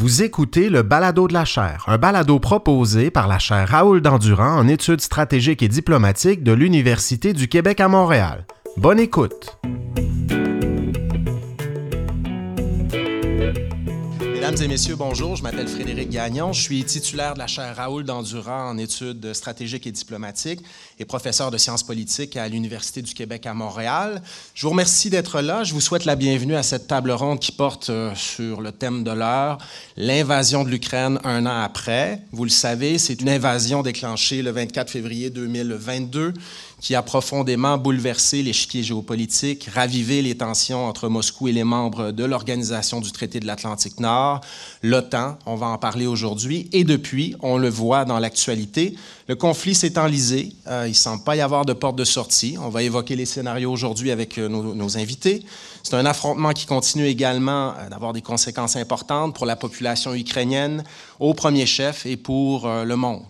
Vous écoutez le Balado de la chaire, un balado proposé par la chaire Raoul Dandurand en études stratégiques et diplomatiques de l'Université du Québec à Montréal. Bonne écoute! Mesdames et messieurs, bonjour. Je m'appelle Frédéric Gagnon. Je suis titulaire de la chaire Raoul Dandurand en études stratégiques et diplomatiques et professeur de sciences politiques à l'Université du Québec à Montréal. Je vous remercie d'être là. Je vous souhaite la bienvenue à cette table ronde qui porte euh, sur le thème de l'heure, l'invasion de l'Ukraine un an après. Vous le savez, c'est une invasion déclenchée le 24 février 2022 qui a profondément bouleversé l'échiquier géopolitique, ravivé les tensions entre Moscou et les membres de l'Organisation du traité de l'Atlantique Nord, l'OTAN, on va en parler aujourd'hui, et depuis, on le voit dans l'actualité, le conflit s'est enlisé, euh, il ne semble pas y avoir de porte de sortie, on va évoquer les scénarios aujourd'hui avec euh, nos, invités. C'est un affrontement qui continue également euh, d'avoir des conséquences importantes pour la population ukrainienne, au premier chef, et pour le monde.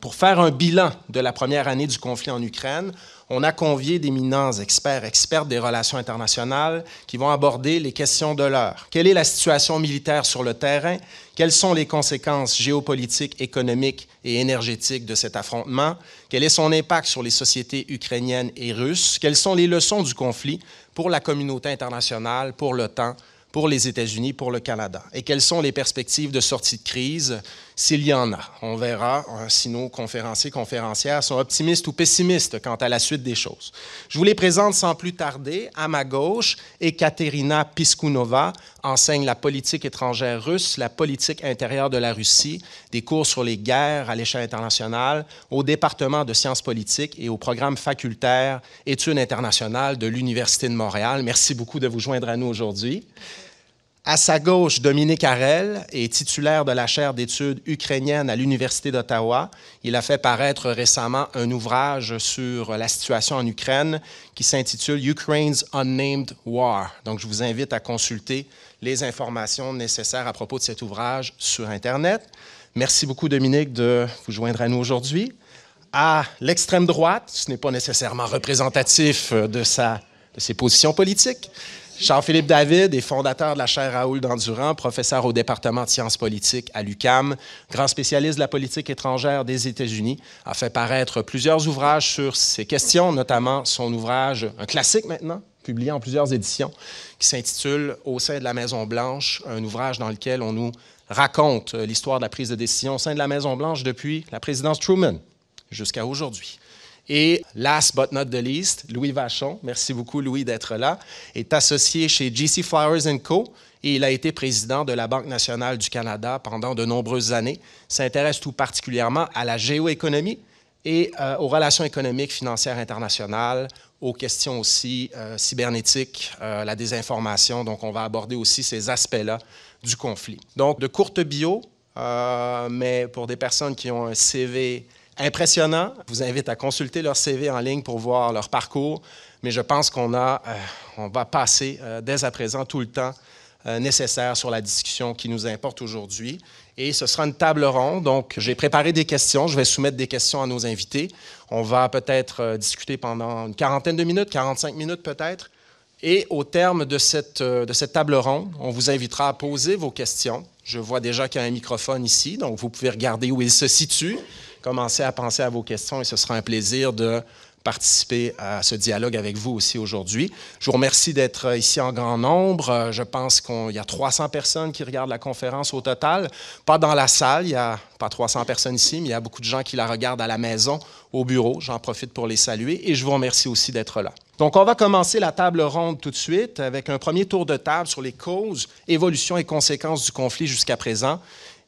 Pour faire un bilan de la première année du conflit en Ukraine, on a convié d'éminents experts, experts des relations internationales, qui vont aborder les questions de l'heure. Quelle est la situation militaire sur le terrain? Quelles sont les conséquences géopolitiques, économiques et énergétiques de cet affrontement? Quel est son impact sur les sociétés ukrainiennes et russes? Quelles sont les leçons du conflit pour la communauté internationale, pour l'OTAN, pour les États-Unis, pour le Canada? Et quelles sont les perspectives de sortie de crise, s'il y en a? On verra si nos conférenciers, conférencières sont optimistes ou pessimistes quant à la suite des choses. Je vous les présente sans plus tarder. À ma gauche, Ekaterina Piskunova enseigne la politique étrangère russe, la politique intérieure de la Russie, des cours sur les guerres à l'échelle internationale au département de sciences politiques et au programme facultaire études internationales de l'Université de Montréal. Merci beaucoup de vous joindre à nous aujourd'hui. À sa gauche, Dominique Harel est titulaire de la chaire d'études ukrainiennes à l'Université d'Ottawa. Il a fait paraître récemment un ouvrage sur la situation en Ukraine qui s'intitule Ukraine's Unnamed War. Donc, je vous invite à consulter les informations nécessaires à propos de cet ouvrage sur Internet. Merci beaucoup, Dominique, de vous joindre à nous aujourd'hui. À l'extrême droite, ce n'est pas nécessairement représentatif de, sa, de ses positions politiques. Jean-Philippe David est fondateur de la chaire Raoul Dandurand, professeur au département de sciences politiques à l'UCAM, grand spécialiste de la politique étrangère des États-Unis, a fait paraître plusieurs ouvrages sur ces questions, notamment son ouvrage, un classique maintenant, publié en plusieurs éditions, qui s'intitule Au sein de la Maison-Blanche, un ouvrage dans lequel on nous raconte l'histoire de la prise de décision au sein de la Maison-Blanche depuis la présidence Truman jusqu'à aujourd'hui. Et last but not the least, Louis Vachon, merci beaucoup Louis d'être là, est associé chez GC Flowers Co. et il a été président de la Banque nationale du Canada pendant de nombreuses années. S'intéresse tout particulièrement à la géoéconomie et euh, aux relations économiques, financières internationales, aux questions aussi euh, cybernétiques, euh, la désinformation. Donc, on va aborder aussi ces aspects-là du conflit. Donc, de courtes bio, mais pour des personnes qui ont un CV impressionnant. Je vous invite à consulter leur CV en ligne pour voir leur parcours, mais je pense qu'on a, euh, on va passer euh, dès à présent tout le temps euh, nécessaire sur la discussion qui nous importe aujourd'hui. Et ce sera une table ronde. Donc, j'ai préparé des questions. Je vais soumettre des questions à nos invités. On va peut-être discuter pendant une quarantaine de minutes, 45 minutes peut-être. Et au terme de cette, de cette table ronde, on vous invitera à poser vos questions. Je vois déjà qu'il y a un microphone ici, donc vous pouvez regarder où il se situe commencer à penser à vos questions et ce sera un plaisir de participer à ce dialogue avec vous aussi aujourd'hui. Je vous remercie d'être ici en grand nombre. Je pense qu'il y a 300 personnes qui regardent la conférence au total. Pas dans la salle, il n'y a pas 300 personnes ici, mais il y a beaucoup de gens qui la regardent à la maison, au bureau. J'en profite pour les saluer et je vous remercie aussi d'être là. Donc, on va commencer la table ronde tout de suite avec un premier tour de table sur les causes, évolutions et conséquences du conflit jusqu'à présent.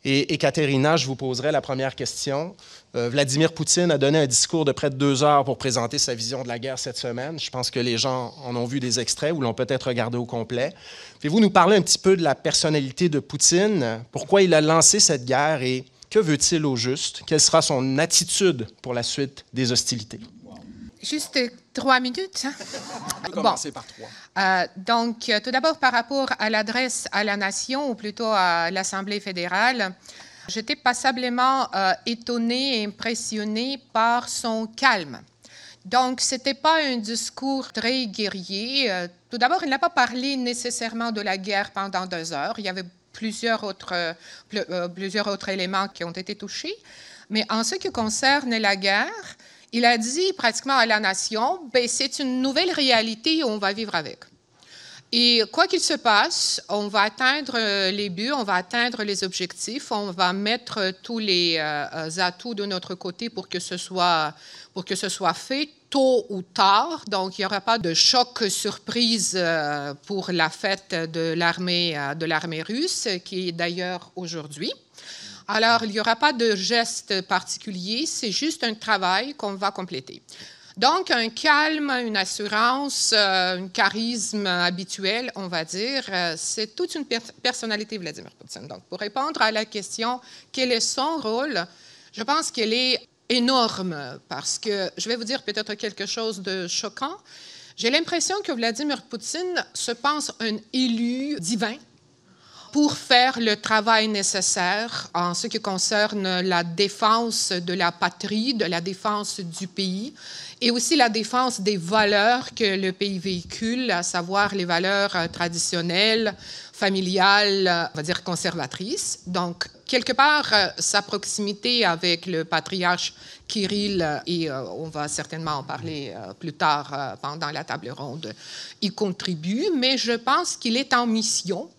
Et Ekaterina, je vous poserai la première question. Euh, Vladimir Poutine a donné un discours de près de deux heures pour présenter sa vision de la guerre cette semaine. Je pense que les gens en ont vu des extraits ou l'ont peut-être regardé au complet. Pouvez-vous nous parler un petit peu de la personnalité de Poutine? Pourquoi il a lancé cette guerre et que veut-il au juste? Quelle sera son attitude pour la suite des hostilités? Juste trois minutes. Hein? On peut commencer par trois. Euh, donc, tout d'abord, par rapport à l'adresse à la nation, ou plutôt à l'Assemblée fédérale, j'étais passablement euh, étonnée et impressionnée par son calme. Donc, ce n'était pas un discours très guerrier. Euh, tout d'abord, il n'a pas parlé nécessairement de la guerre pendant deux heures. Il y avait plusieurs autres, plusieurs autres éléments qui ont été touchés. Mais en ce qui concerne la guerre, il a dit pratiquement à la nation, ben, c'est une nouvelle réalité et on va vivre avec. Et quoi qu'il se passe, on va atteindre euh, les buts, on va atteindre les objectifs, on va mettre tous les euh, atouts de notre côté pour que ce soit, pour que ce soit fait tôt ou tard. Donc, il n'y aura pas de choc surprise euh, pour la fête de l'armée, de l'armée russe, qui est d'ailleurs aujourd'hui. Alors, il n'y aura pas de geste particulier, c'est juste un travail qu'on va compléter. Donc, un calme, une assurance, euh, un charisme habituel, on va dire, euh, c'est toute une personnalité, Vladimir Poutine. Donc, pour répondre à la question, quel est son rôle, je pense qu'elle est énorme parce que je vais vous dire peut-être quelque chose de choquant. J'ai l'impression que Vladimir Poutine se pense un élu divin pour faire le travail nécessaire en ce qui concerne la défense de la patrie, de la défense du pays et aussi la défense des valeurs que le pays véhicule, à savoir les valeurs euh, traditionnelles, familiales, euh, on va dire conservatrices. Donc, quelque part, euh, sa proximité avec le patriarche Kirill, et on va certainement en parler plus tard pendant la table ronde, y contribue, mais je pense qu'il est en mission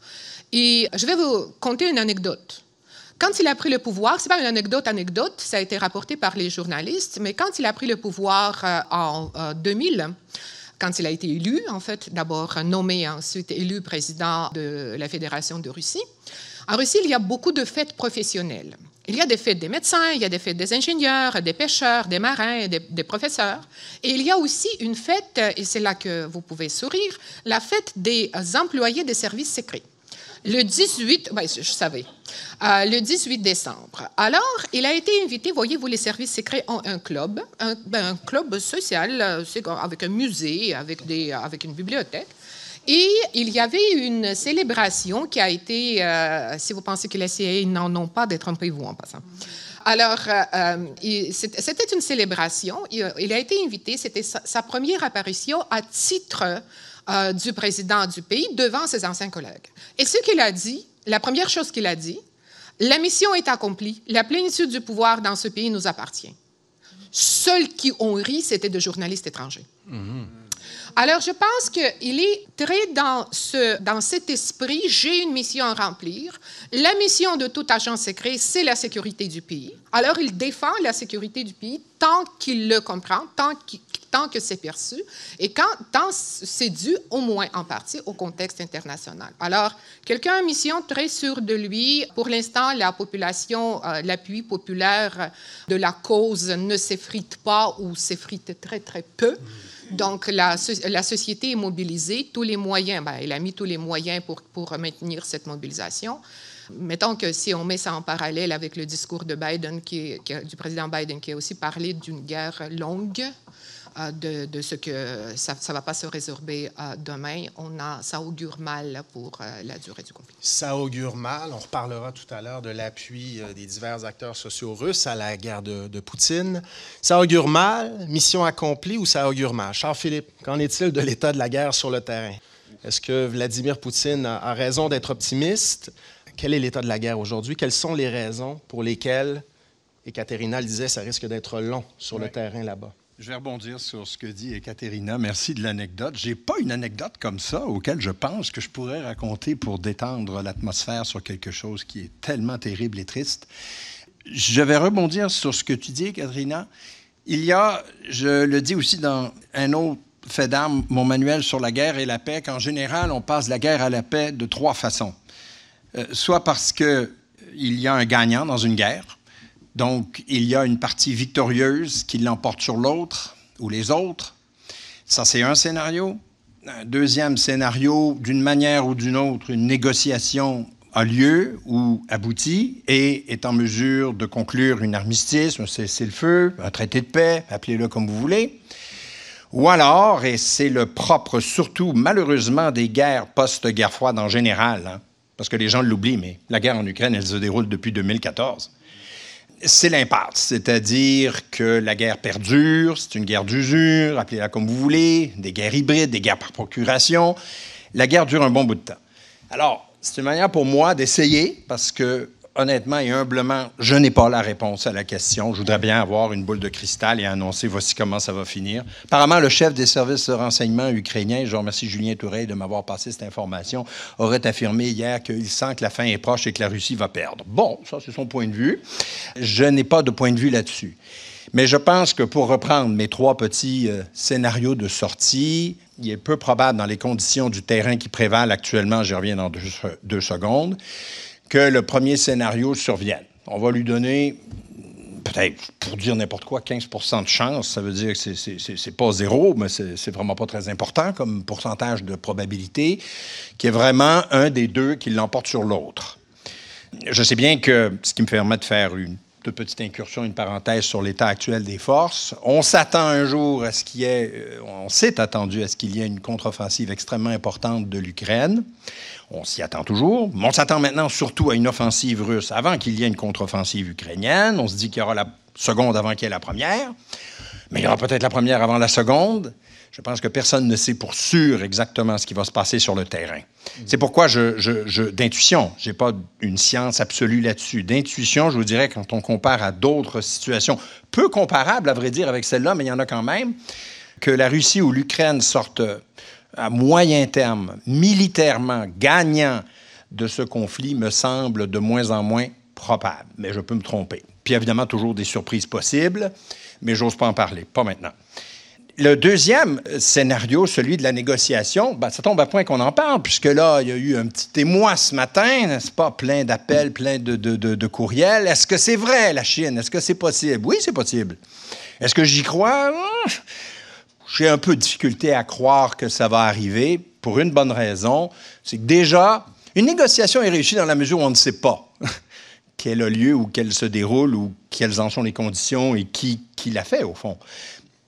et je vais vous conter une anecdote. Quand il a pris le pouvoir, c'est pas une anecdote anecdote, ça a été rapporté par les journalistes, mais quand il a pris le pouvoir euh, en 2000, euh, quand il a été élu, en fait, d'abord nommé, ensuite élu président de la Fédération de Russie, en Russie, il y a beaucoup de fêtes professionnelles. Il y a des fêtes des médecins, il y a des fêtes des ingénieurs, des pêcheurs, des marins, des, des professeurs. Et il y a aussi une fête, et c'est là que vous pouvez sourire, la fête des employés des services secrets le 18, ben, je savais, euh, le 18 décembre. Alors, il a été invité, voyez-vous, les services secrets ont un club, un, ben, club social, euh, avec un musée, avec, des, avec une bibliothèque. Et il y avait une célébration qui a été, euh, si vous pensez que la CIA n'en ont pas, détrompez-vous en passant. Alors, c'était une célébration. Il, a été invité, c'était sa, première apparition à titre euh, du président du pays devant ses anciens collègues. Et ce qu'il a dit, la première chose qu'il a dit, la mission est accomplie, la plénitude du pouvoir dans ce pays nous appartient. Seuls qui ont ri, c'était de journalistes étrangers. Mm-hmm. Alors, je pense qu'il est très dans, ce, dans cet esprit, j'ai une mission à remplir. La mission de tout agent secret, c'est la sécurité du pays. Alors, il défend la sécurité du pays tant qu'il le comprend, tant que c'est perçu et quand, tant c'est dû au moins en partie au contexte international. Alors, quelqu'un a mission très sûre de lui. Pour l'instant, la population, euh, l'appui populaire de la cause ne s'effrite pas ou s'effrite très, très peu. Donc, la, la, société est mobilisée, tous les moyens, ben, elle a mis tous les moyens pour, pour maintenir cette mobilisation. Mettons que si on met ça en parallèle avec le discours de Biden, qui, du président Biden, qui a aussi parlé d'une guerre longue, de, ce que ça ne va pas se résorber euh, demain. On a, ça augure mal pour euh, la durée du conflit. Ça augure mal. On reparlera tout à l'heure de l'appui euh, des divers acteurs sociaux russes à la guerre de, de, Poutine. Ça augure mal, mission accomplie ou ça augure mal? Charles-Philippe, qu'en est-il de l'état de la guerre sur le terrain? Est-ce que Vladimir Poutine a, raison d'être optimiste? Quel est l'état de la guerre aujourd'hui? Quelles sont les raisons pour lesquelles, et Katerina le disait, ça risque d'être long sur le terrain là-bas? Je vais rebondir sur ce que dit Ekaterina. Merci de l'anecdote. J'ai pas une anecdote comme ça auquel je pense que je pourrais raconter pour détendre l'atmosphère sur quelque chose qui est tellement terrible et triste. Je vais rebondir sur ce que tu dis, Katerina. Il y a, je le dis aussi dans un autre fait d'armes, mon manuel sur la guerre et la paix, qu'en général, on passe la guerre à la paix de trois façons. Euh, soit parce qu'il y a un gagnant dans une guerre, donc, il y a une partie victorieuse qui l'emporte sur l'autre ou les autres. Ça, c'est un scénario. Un deuxième scénario, d'une manière ou d'une autre, une négociation a lieu ou aboutit et est en mesure de conclure une armistice, un cessez-le-feu, un traité de paix, appelez-le comme vous voulez. Ou alors, et c'est le propre surtout malheureusement des guerres post-guerre froide en général, hein, parce que les gens l'oublient, mais la guerre en Ukraine, elle se déroule depuis 2014 c'est l'impasse, c'est-à-dire que la guerre perdure, c'est une guerre d'usure, appelez-la comme vous voulez, des guerres hybrides, des guerres par procuration. La guerre dure un bon bout de temps. Alors, C'est une manière pour moi d'essayer, parce que honnêtement et humblement, je n'ai pas la réponse à la question. Je voudrais bien avoir une boule de cristal et annoncer voici comment ça va finir. Apparemment, le chef des services de renseignement ukrainiens, je remercie Julien Touré de m'avoir passé cette information, aurait affirmé hier qu'il sent que la fin est proche et que la Russie va perdre. Bon, ça c'est son point de vue. Je n'ai pas de point de vue là-dessus. Mais je pense que pour reprendre mes trois petits euh, scénarios de sortie, il est peu probable dans les conditions du terrain qui prévalent actuellement, j'y reviens dans deux secondes, que le premier scénario survienne. On va lui donner, peut-être, pour dire n'importe quoi, 15% de chance. Ça veut dire que c'est pas zéro, mais c'est vraiment pas très important comme pourcentage de probabilité, qu'il y ait vraiment un des deux qui l'emporte sur l'autre. Je sais bien que ce qui me permet de faire une petite incursion, une parenthèse sur l'état actuel des forces. On s'attend un jour à ce qu'il y ait, euh, on s'est attendu à ce qu'il y ait une contre-offensive extrêmement importante de l'Ukraine. On s'y attend toujours. Mais on s'attend maintenant surtout à une offensive russe avant qu'il y ait une contre-offensive ukrainienne. On se dit qu'il y aura la seconde avant qu'il y ait la première. Mais il y aura peut-être la première avant la seconde. Je pense que personne ne sait pour sûr exactement ce qui va se passer sur le terrain. C'est pourquoi d'intuition, je n'ai pas une science absolue là-dessus. D'intuition, je vous dirais, quand on compare à d'autres situations, peu comparables, à vrai dire, avec celle-là, mais il y en a quand même, que la Russie ou l'Ukraine sortent à moyen terme, militairement gagnant de ce conflit me semble de moins en moins probable, mais je peux me tromper. Puis évidemment, toujours des surprises possibles, mais j'ose pas en parler, pas maintenant. Le deuxième scénario, celui de la négociation, ben, ça tombe à point qu'on en parle, puisque là, il y a eu un petit émoi ce matin, n'est-ce pas? Plein d'appels, plein de, courriels. Est-ce que c'est vrai, la Chine? Est-ce que c'est possible? Oui, c'est possible. Est-ce que j'y crois? j'ai un peu de difficulté à croire que ça va arriver pour une bonne raison. C'est que déjà, une négociation est réussie dans la mesure où on ne sait pas quel a lieu ou qu'elle se déroule ou quelles en sont les conditions et qui l'a fait, au fond.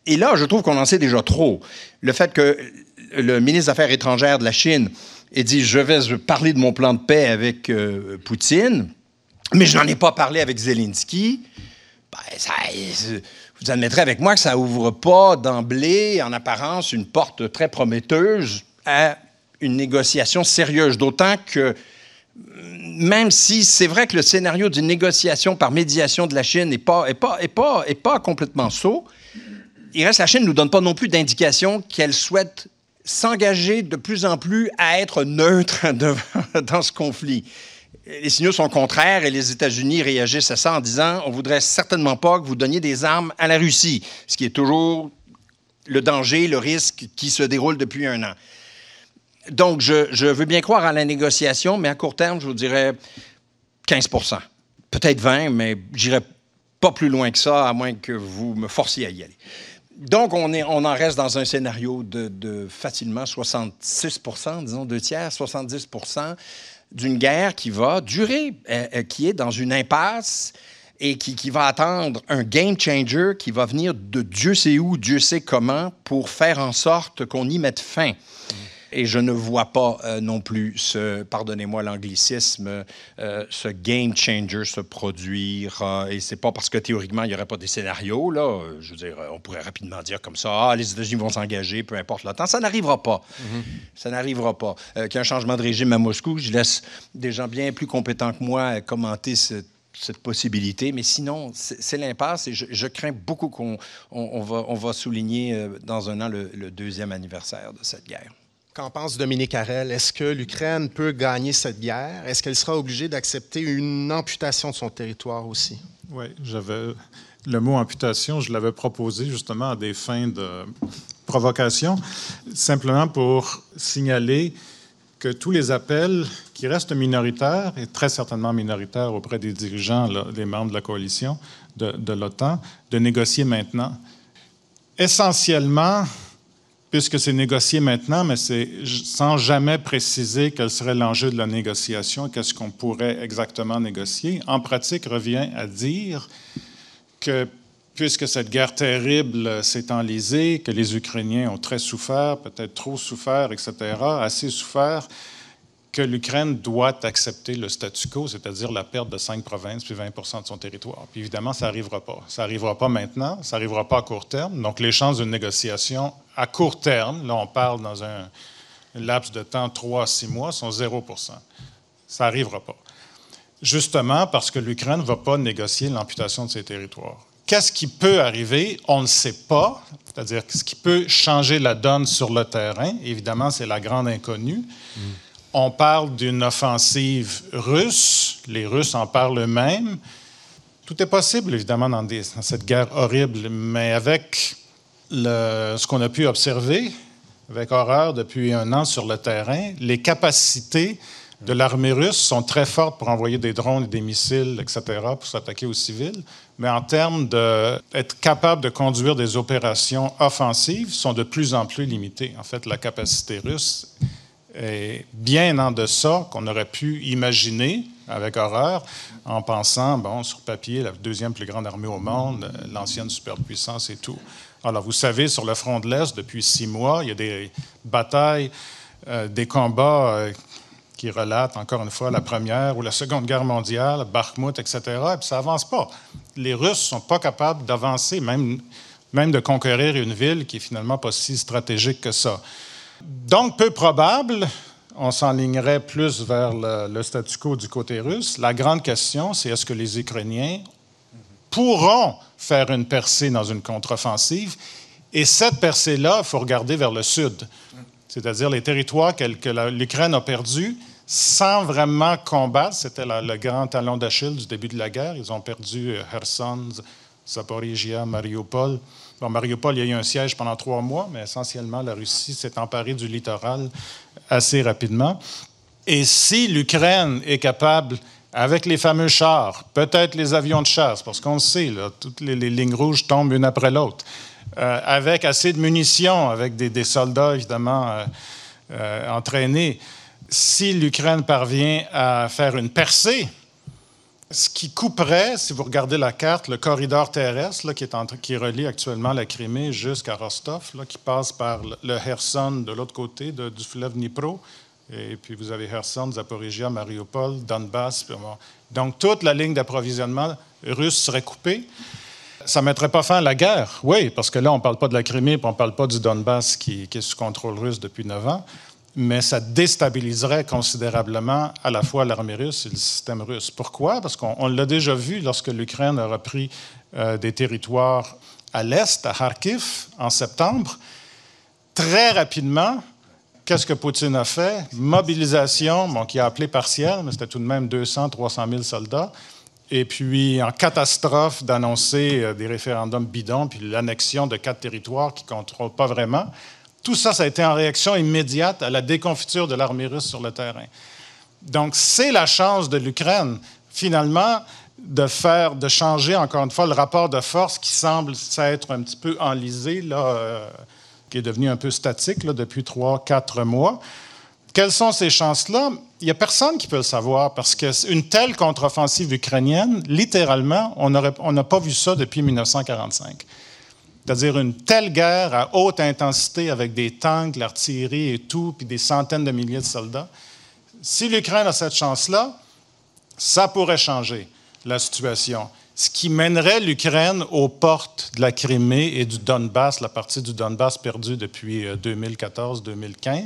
Et là, je trouve qu'on en sait déjà trop. Le fait que le ministre des Affaires étrangères de la Chine ait dit Je vais parler de mon plan de paix avec euh, Poutine, mais je n'en ai pas parlé avec Zelensky. Ben, vous admettrez avec moi que ça ouvre pas d'emblée, en apparence, une porte très prometteuse à une négociation sérieuse. D'autant que, même si c'est vrai que le scénario d'une négociation par médiation de la Chine n'est pas, pas, complètement saut, il reste la Chine ne nous donne pas non plus d'indication qu'elle souhaite s'engager de plus en plus à être neutre dans ce conflit les signaux sont contraires et les États-Unis réagissent à ça en disant on voudrait certainement pas que vous donniez des armes à la Russie, ce qui est toujours le danger, le risque qui se déroule depuis un an. Donc, je, veux bien croire à la négociation, mais à court terme, je vous dirais 15% peut-être 20 mais j'irai pas plus loin que ça, à moins que vous me forciez à y aller. Donc, on, est, on en reste dans un scénario de, de facilement 66% disons deux tiers, 70% d'une guerre qui va durer, euh, euh, qui est dans une impasse et qui, va attendre un game changer qui va venir de Dieu sait où, Dieu sait comment, pour faire en sorte qu'on y mette fin. Et je ne vois pas euh, non plus ce, pardonnez-moi l'anglicisme, euh, ce game changer se produire. Euh, et c'est pas parce que théoriquement, il n'y aurait pas des scénarios. Là, je veux dire, on pourrait rapidement dire comme ça, ah, les États-Unis vont s'engager, peu importe le temps. Ça n'arrivera pas. Mm-hmm. Ça n'arrivera pas. Qu'il y ait un changement de régime à Moscou, je laisse des gens bien plus compétents que moi commenter cette possibilité. Mais sinon, c'est l'impasse et je, crains beaucoup qu'on on, va, on va souligner dans un an le deuxième anniversaire de cette guerre. Qu'en pense Dominique Harel? Est-ce que l'Ukraine peut gagner cette guerre? Est-ce qu'elle sera obligée d'accepter une amputation de son territoire aussi? Oui, j'avais le mot amputation, je l'avais proposé justement à des fins de provocation, simplement pour signaler que tous les appels qui restent minoritaires, et très certainement minoritaires auprès des dirigeants, des membres de la coalition de, de l'OTAN, de négocier maintenant. Essentiellement, puisque c'est négocié maintenant, mais c'est sans jamais préciser quel serait l'enjeu de la négociation, qu'est-ce qu'on pourrait exactement négocier. En pratique, revient à dire que puisque cette guerre terrible s'est enlisée, que les Ukrainiens ont très souffert, peut-être trop souffert, etc., assez souffert, que l'Ukraine doit accepter le statu quo, c'est-à-dire la perte de cinq provinces puis 20% de son territoire. Puis évidemment, ça n'arrivera pas. Ça n'arrivera pas maintenant, ça n'arrivera pas à court terme. Donc les chances d'une négociation à court terme, là on parle dans un laps de temps 3 à 6 mois, sont 0% Ça n'arrivera pas. Justement parce que l'Ukraine ne va pas négocier l'amputation de ses territoires. Qu'est-ce qui peut arriver? On ne sait pas. C'est-à-dire ce qui peut changer la donne sur le terrain. Évidemment, c'est la grande inconnue. Mm. On parle d'une offensive russe. Les Russes en parlent eux-mêmes. Tout est possible, évidemment, dans, cette guerre horrible, mais avec ce qu'on a pu observer avec horreur depuis un an sur le terrain, les capacités de l'armée russe sont très fortes pour envoyer des drones et des missiles, etc., pour s'attaquer aux civils. Mais en termes d'être capable de conduire des opérations offensives, sont de plus en plus limitées. En fait, la capacité russe est bien en deçà qu'on aurait pu imaginer avec horreur en pensant, bon, sur papier, la deuxième plus grande armée au monde, l'ancienne superpuissance et tout. Alors, vous savez, sur le front de l'Est, depuis six mois, il y a des batailles, euh, des combats euh, qui relatent, encore une fois, la Première ou la Seconde Guerre mondiale, Bakhmut, etc., et puis ça avance pas. Les Russes ne sont pas capables d'avancer, même, même de conquérir une ville qui est finalement pas si stratégique que ça. Donc, peu probable, on s'enlignerait plus vers le, statu quo du côté russe. La grande question, c'est est-ce que les Ukrainiens pourront faire une percée dans une contre-offensive? Et cette percée-là, il faut regarder vers le sud, c'est-à-dire les territoires que, l'Ukraine a perdus sans vraiment combattre. C'était le grand talon d'Achille du début de la guerre. Ils ont perdu euh, Kherson, Zaporizhia, Mariupol. Bon, Mariupol, il y a eu un siège pendant trois mois, mais essentiellement, la Russie s'est emparée du littoral assez rapidement. Et si l'Ukraine est capable, avec les fameux chars, peut-être les avions de chasse, parce qu'on sait, toutes les, lignes rouges tombent une après l'autre, euh, avec assez de munitions, avec des, soldats évidemment euh, euh, entraînés, si l'Ukraine parvient à faire une percée, ce qui couperait, si vous regardez la carte, le corridor terrestre qui, qui relie actuellement la Crimée jusqu'à Rostov, qui passe par le Kherson de l'autre côté du fleuve Dnipro. Et puis vous avez Kherson, Zaporizhia, Mariupol, Donbass. Donc toute la ligne d'approvisionnement russe serait coupée. Ça ne mettrait pas fin à la guerre, oui, parce que là, on ne parle pas de la Crimée, on ne parle pas du Donbass qui est sous contrôle russe depuis neuf ans mais ça déstabiliserait considérablement à la fois l'armée russe et le système russe. Pourquoi? Parce qu'on l'a déjà vu lorsque l'Ukraine a repris euh, des territoires à l'est, à Kharkiv, en septembre. Très rapidement, qu'est-ce que Poutine a fait? Mobilisation, bon, qui a appelé partielle, mais c'était tout de même 200, 300 000 soldats. Et puis, en catastrophe, d'annoncer euh, des référendums bidons, puis l'annexion de quatre territoires qui ne contrôlent pas vraiment. Tout ça, ça a été en réaction immédiate à la déconfiture de l'armée russe sur le terrain. Donc, c'est la chance de l'Ukraine, finalement, de faire, de changer, encore une fois, le rapport de force qui semble s'être un petit peu enlisé, là, euh, qui est devenu un peu statique depuis trois, quatre mois. Quelles sont ces chances-là? Il n'y a personne qui peut le savoir parce qu'une telle contre-offensive ukrainienne, littéralement, on n'a pas vu ça depuis 1945 c'est-à-dire une telle guerre à haute intensité avec des tanks, l'artillerie et tout, puis des centaines de milliers de soldats. Si l'Ukraine a cette chance-là, ça pourrait changer la situation. Ce qui mènerait l'Ukraine aux portes de la Crimée et du Donbass, la partie du Donbass perdue depuis 2014-2015. Euh,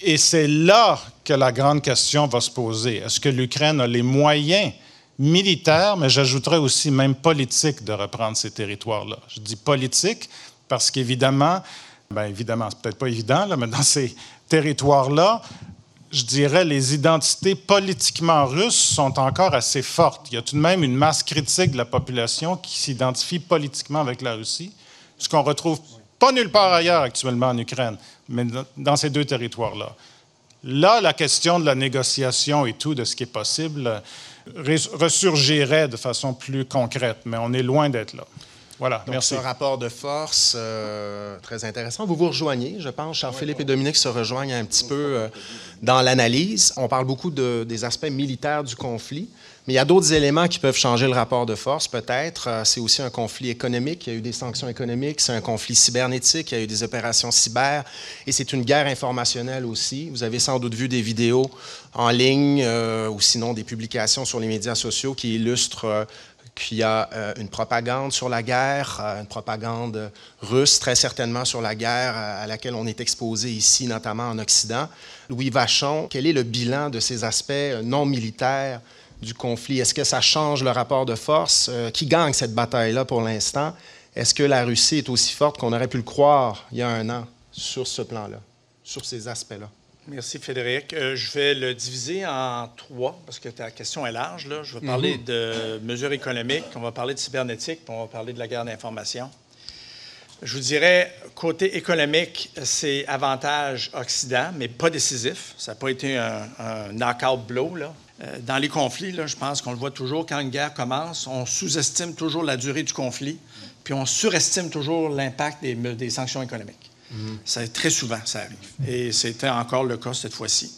et c'est là que la grande question va se poser. Est-ce que l'Ukraine a les moyens militaire, mais j'ajouterais aussi même politique de reprendre ces territoires-là. Je dis politique parce qu'évidemment, bien évidemment, c'est peut-être pas évident, là, mais dans ces territoires-là, je dirais, les identités politiquement russes sont encore assez fortes. Il y a tout de même une masse critique de la population qui s'identifie politiquement avec la Russie, ce qu'on retrouve pas nulle part ailleurs actuellement en Ukraine, mais dans ces deux territoires-là. Là, la question de la négociation et tout, de ce qui est possible, ressurgirait de façon plus concrète, mais on est loin d'être là. Voilà, Donc, merci. un rapport de force euh, très intéressant. Vous vous rejoignez, je pense. Charles-Philippe et Dominique se rejoignent un petit peu euh, dans l'analyse. On parle beaucoup des aspects militaires du conflit. Mais il y a d'autres éléments qui peuvent changer le rapport de force, peut-être. Euh, c'est aussi un conflit économique. Il y a eu des sanctions économiques. C'est un conflit cybernétique. Il y a eu des opérations cyber. Et c'est une guerre informationnelle aussi. Vous avez sans doute vu des vidéos en ligne euh, ou sinon des publications sur les médias sociaux qui illustrent euh, qu'il y a une propagande sur la guerre, une propagande russe très certainement sur la guerre à laquelle on est exposé ici, notamment en Occident. Louis Vachon, quel est le bilan de ces aspects non militaires du conflit? Est-ce que ça change le rapport de force? qui gagne cette bataille-là pour l'instant? Est-ce que la Russie est aussi forte qu'on aurait pu le croire il y a un an sur ce plan-là, sur ces aspects-là? Merci, Frédéric. Euh, je vais le diviser en trois parce que ta question est large. Là. Je vais parler mhm. de mesures économiques, on va parler de cybernétique, puis on va parler de la guerre d'information. Je vous dirais, côté économique, c'est avantage Occident, mais pas décisif. Ça n'a pas été un, un knockout blow. Là. Euh, dans les conflits, là, je pense qu'on le voit toujours, quand une guerre commence, on sous-estime toujours la durée du conflit, puis on surestime toujours l'impact des, des sanctions économiques. Ça, très souvent, ça arrive. Et c'était encore le cas cette fois-ci.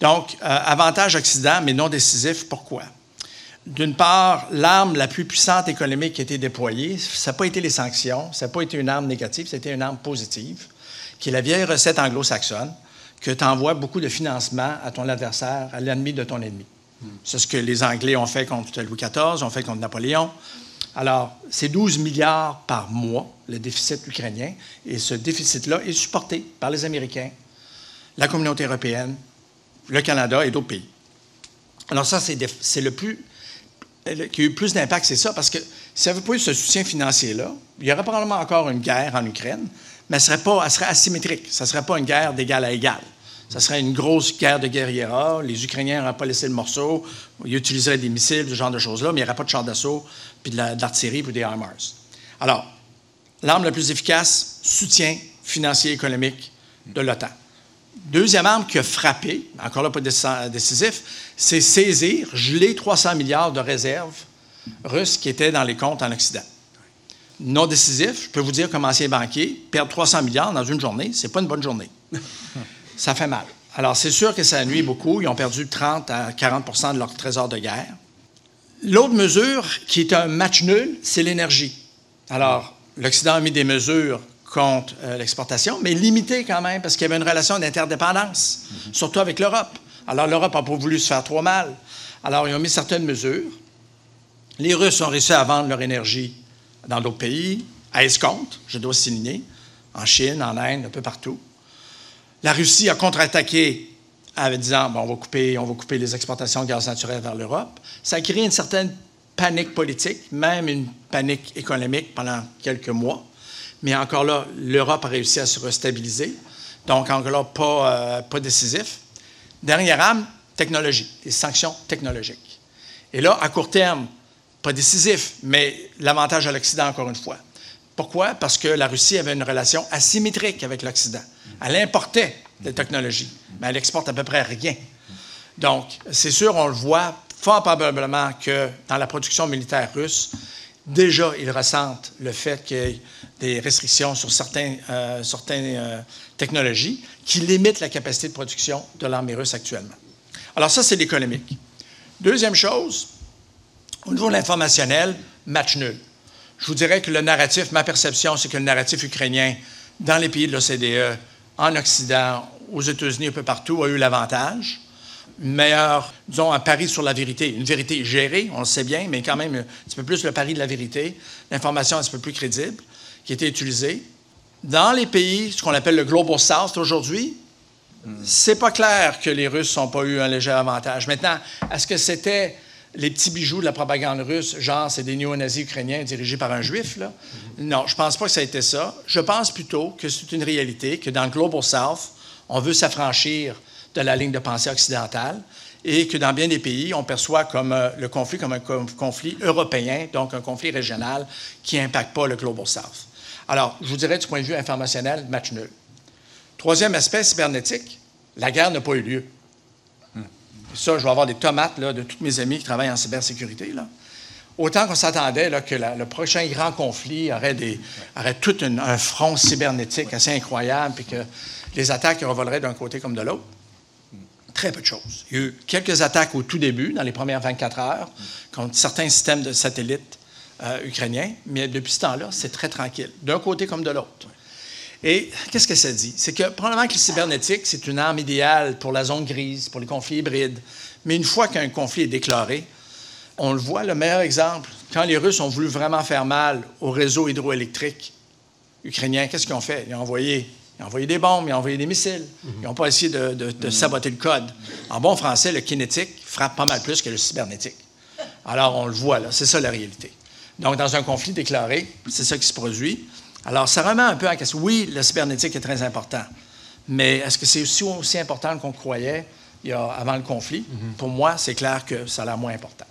Donc, euh, avantage Occident, mais non décisif. Pourquoi? D'une part, l'arme la plus puissante économique qui a été déployée, ça n'a pas été les sanctions, ça n'a pas été une arme négative, c'était une arme positive, qui est la vieille recette anglo-saxonne, que tu envoies beaucoup de financement à ton adversaire, à l'ennemi de ton ennemi. C'est ce que les Anglais ont fait contre Louis XIV, ont fait contre Napoléon, alors, c'est 12 milliards par mois, le déficit ukrainien, et ce déficit-là est supporté par les Américains, la communauté européenne, le Canada et d'autres pays. Alors ça, c'est le plus qui a eu plus d'impact, c'est ça, parce que si ça n'avait pas eu ce soutien financier-là, il y aurait probablement encore une guerre en Ukraine, mais elle serait, pas, asymétrique. Ça ne serait pas une guerre d'égal à égal. Ça serait une grosse guerre de guerriera. Les Ukrainiens n'auraient pas laissé le morceau. Ils utiliseraient des missiles, ce genre de choses-là, mais il n'y aurait pas de chars d'assaut, puis de l'artillerie, puis des HIMARS. Alors, l'arme la plus efficace, soutien financier et économique de l'OTAN. Deuxième arme qui a frappé, encore là pas décisif, c'est saisir, geler 300 milliards de réserves russes qui étaient dans les comptes en Occident. Non décisif, je peux vous dire comme ancien banquier, perdre 300 milliards dans une journée, ce n'est pas une bonne journée. Ça fait mal. Alors, c'est sûr que ça nuit beaucoup. Ils ont perdu 30 à 40% de leur trésor de guerre. L'autre mesure qui est un match nul, c'est l'énergie. Alors, l'Occident a mis des mesures contre euh, l'exportation, mais limitées quand même, parce qu'il y avait une relation d'interdépendance, surtout avec l'Europe. Alors, l'Europe n'a pas voulu se faire trop mal. Alors, ils ont mis certaines mesures. Les Russes ont réussi à vendre leur énergie dans d'autres pays, à escompte, je dois signer, en Chine, en Inde, un peu partout. La Russie a contre-attaqué en disant bon, on, va couper, les exportations de gaz naturel vers l'Europe. Ça a créé une certaine panique politique, même une panique économique pendant quelques mois. Mais encore là, l'Europe a réussi à se restabiliser. Donc, encore là, pas, euh, décisif. Dernière arme, technologie, les sanctions technologiques. Et là, à court terme, pas décisif, mais l'avantage à l'Occident, encore une fois. Pourquoi? Parce que la Russie avait une relation asymétrique avec l'Occident. Elle importait des technologies, mais elle exporte à peu près rien. Donc, c'est sûr, on le voit fort probablement que dans la production militaire russe, déjà, ils ressentent le fait qu'il y ait des restrictions sur certaines euh, euh, technologies qui limitent la capacité de production de l'armée russe actuellement. Alors ça, c'est l'économique. Deuxième chose, au niveau de l'informationnel, match nul. Je vous dirais que le narratif, ma perception, c'est que le narratif ukrainien dans les pays de l'OCDE, en Occident, aux États-Unis, un peu partout, a eu l'avantage. Une meilleure, disons, un pari sur la vérité. Une vérité gérée, on le sait bien, mais quand même un petit peu plus le pari de la vérité. L'information un petit peu plus crédible qui a été utilisée. Dans les pays, ce qu'on appelle le Global South aujourd'hui, c'est pas clair que les Russes n'ont pas eu un léger avantage. Maintenant, est-ce que c'était les petits bijoux de la propagande russe, genre c'est des néo-nazis ukrainiens dirigés par un juif, là. Non, je pense pas que ça a été ça. Je pense plutôt que c'est une réalité, que dans le Global South, on veut s'affranchir de la ligne de pensée occidentale et que dans bien des pays, on perçoit comme, euh, le conflit comme un conflit européen, donc un conflit régional qui n'impacte pas le Global South. Alors, je vous dirais du point de vue informationnel, match nul. Troisième aspect, cybernétique, la guerre n'a pas eu lieu. Ça, je vais avoir des tomates de tous mes amis qui travaillent en cybersécurité. Autant qu'on s'attendait que le prochain grand conflit aurait tout un front cybernétique assez incroyable, puis que les attaques revoleraient d'un côté comme de l'autre. Très peu de choses. Il y a eu quelques attaques au tout début, dans les premières 24 heures, contre certains systèmes de satellites euh, ukrainiens, mais depuis ce temps-là, c'est très tranquille, d'un côté comme de l'autre. Et qu'est-ce que ça dit? C'est que probablement que le cybernétique, c'est une arme idéale pour la zone grise, pour les conflits hybrides. Mais une fois qu'un conflit est déclaré, on le voit, le meilleur exemple, quand les Russes ont voulu vraiment faire mal au réseau hydroélectrique ukrainien, qu'est-ce qu'ils ont fait? Ils ont envoyé, ils ont envoyé des bombes, ils ont envoyé des missiles. Ils n'ont pas essayé de, de, saboter le code. En bon français, le kinétique frappe pas mal plus que le cybernétique. Alors, on le voit là, c'est ça la réalité. Donc, dans un conflit déclaré, c'est ça qui se produit. Alors, ça remet un peu en question. Oui, le cybernétique est très important, mais est-ce que c'est aussi, aussi important qu'on croyait il y a, avant le conflit? Mm-hmm. Pour moi, c'est clair que ça a l'air moins important.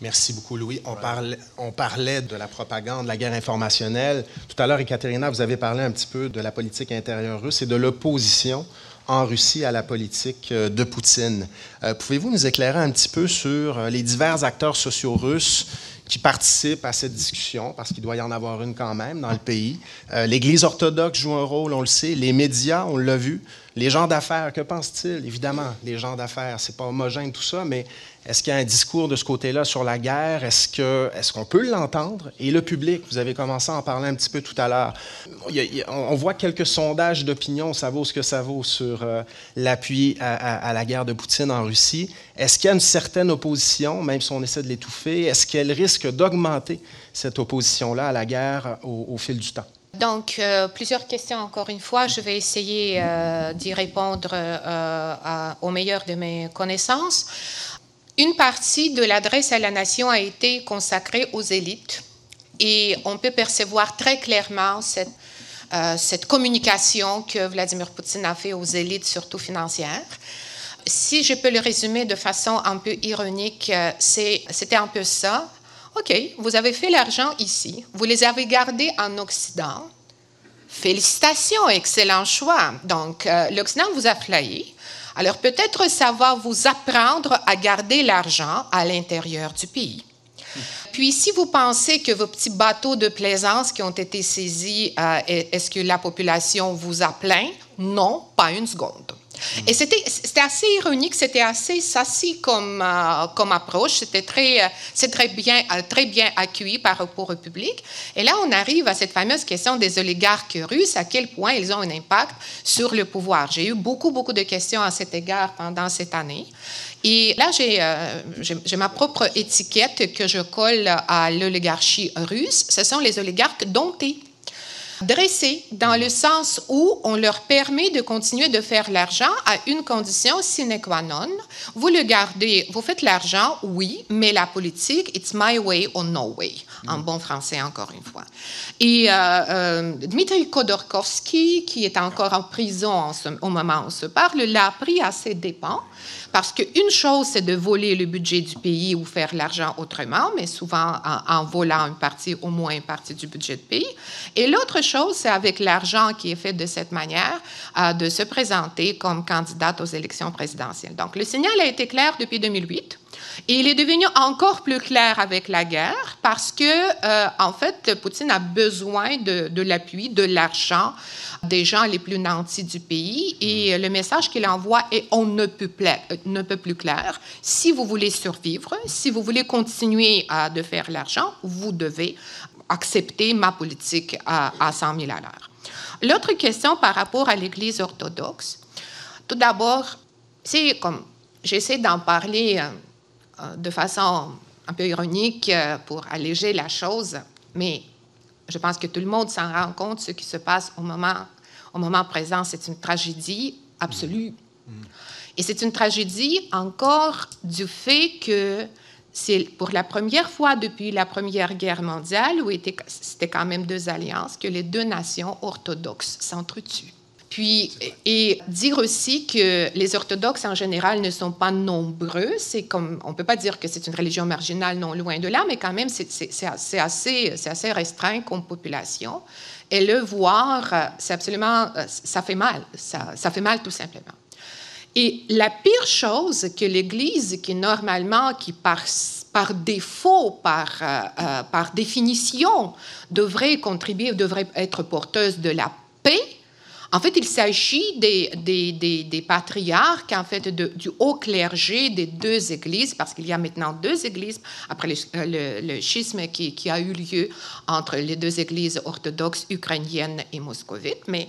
Merci beaucoup, Louis. On, parlait, on parlait de la propagande, de la guerre informationnelle. Tout à l'heure, Ekaterina, vous avez parlé un petit peu de la politique intérieure russe et de l'opposition en Russie à la politique euh, de Poutine. Euh, pouvez-vous nous éclairer un petit peu sur euh, les divers acteurs sociaux russes qui participent à cette discussion, parce qu'il doit y en avoir une quand même dans le pays. L'Église orthodoxe joue un rôle, on le sait. Les médias, on l'a vu. Les gens d'affaires, que pensent-ils? Évidemment, les gens d'affaires, c'est pas homogène tout ça, mais est-ce qu'il y a un discours de ce côté-là sur la guerre? Est-ce qu'on peut l'entendre? Et le public, vous avez commencé à en parler un petit peu tout à l'heure. On voit quelques sondages d'opinion, ça vaut ce que ça vaut, sur euh, l'appui à, la guerre de Poutine en Russie. Est-ce qu'il y a une certaine opposition, même si on essaie de l'étouffer? Est-ce qu'elle risque d'augmenter cette opposition-là à la guerre au, fil du temps? Donc, euh, plusieurs questions encore une fois. Je vais essayer euh, d'y répondre au meilleur de mes connaissances. Une partie de l'adresse à la nation a été consacrée aux élites et on peut percevoir très clairement cette, euh, cette communication que Vladimir Poutine a fait aux élites, surtout financières. Si je peux le résumer de façon un peu ironique, euh, c'était un peu ça. OK, vous avez fait l'argent ici, vous les avez gardés en Occident. Félicitations, excellent choix. Donc, euh, l'Occident vous a flayé. Alors peut-être ça va vous apprendre à garder l'argent à l'intérieur du pays. Puis si vous pensez que vos petits bateaux de plaisance qui ont été saisis, euh, est-ce que la population vous a plaint? Non, pas une seconde. Et c'était assez ironique, c'était assez sassy comme, euh, approche, c'était très, euh, très bien, euh, très bien accueilli par rapport au public. Et là, on arrive à cette fameuse question des oligarques russes, à quel point ils ont un impact sur le pouvoir. J'ai eu beaucoup, beaucoup de questions à cet égard pendant cette année. Et là, j'ai ma propre étiquette que je colle à l'oligarchie russe. Ce sont les oligarques domptés dressés dans le sens où on leur permet de continuer de faire l'argent à une condition sine qua non. Vous le gardez, vous faites l'argent, oui, mais la politique, it's my way or no way, en bon français encore une fois. Et euh, euh, Dmitri Khodorkovsky, qui est encore en prison au moment où on se parle, l'a appris à ses dépens. Parce qu'une chose, c'est de voler le budget du pays ou faire l'argent autrement, mais souvent en, volant une partie, au moins une partie du budget du pays. Et l'autre chose, c'est avec l'argent qui est fait de cette manière, euh, de se présenter comme candidate aux élections présidentielles. Donc, le signal a été clair depuis 2008. Et il est devenu encore plus clair avec la guerre parce que, euh, en fait, Poutine a besoin de, l'appui, de l'argent des gens les plus nantis du pays. Et le message qu'il envoie est on ne peut, ne peut plus clair. Si vous voulez survivre, si vous voulez continuer à de faire l'argent, vous devez accepter ma politique à, à 100 000 à l'heure. L'autre question par rapport à l'Église orthodoxe, tout d'abord, c'est comme j'essaie d'en parler euh, euh, de façon un peu ironique euh, pour alléger la chose, mais je pense que tout le monde s'en rend compte, ce qui se passe au moment, au moment présent, c'est une tragédie absolue. Et c'est une tragédie encore du fait que c'est pour la première fois depuis la Première Guerre mondiale, où c'était quand même deux alliances, que les deux nations orthodoxes s'entretuent. Puis, et dire aussi que les orthodoxes en général ne sont pas nombreux, c'est comme, on ne peut pas dire que c'est une religion marginale, non loin de là, mais quand même, c'est assez, assez restreint comme population. Et le voir, c'est absolument, ça fait mal, ça fait mal tout simplement. Et la pire chose que l'Église, qui normalement, qui par, défaut, par, euh, euh, par définition, devrait contribuer, devrait être porteuse de la paix, en fait, il s'agit des, des, des, patriarches, en fait, du haut clergé des deux églises, parce qu'il y a maintenant deux églises, après le, euh, schisme qui, qui, a eu lieu entre les deux églises orthodoxes ukrainiennes et moscovites, mais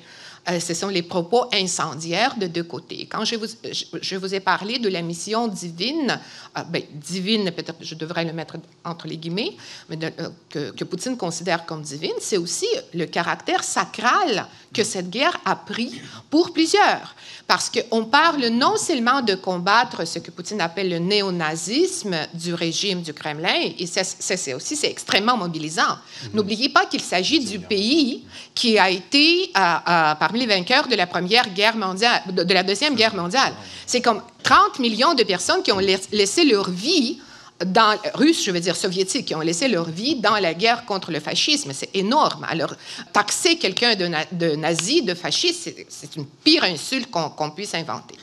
euh, ce sont les propos incendiaires de deux côtés. Quand je vous, ai parlé de la mission divine, euh, ben, divine, peut-être je devrais le mettre entre les guillemets, euh, que, Poutine considère comme divine, c'est aussi le caractère sacral que cette guerre a pris pour plusieurs. Parce qu'on parle non seulement de combattre ce que Poutine appelle le néonazisme du régime du Kremlin, et c'est aussi c'est extrêmement mobilisant. Mhm. N'oubliez pas qu'il s'agit du pays qui a été parmi les vainqueurs de la première guerre mondiale, de, la deuxième guerre mondiale. C'est comme 30 millions de personnes qui ont laissé leur vie dans, russes, je veux dire soviétiques, qui ont laissé leur vie dans la guerre contre le fascisme. C'est énorme. Alors, taxer quelqu'un de, nazi, de fasciste, c'est une pire insulte qu'on puisse inventer.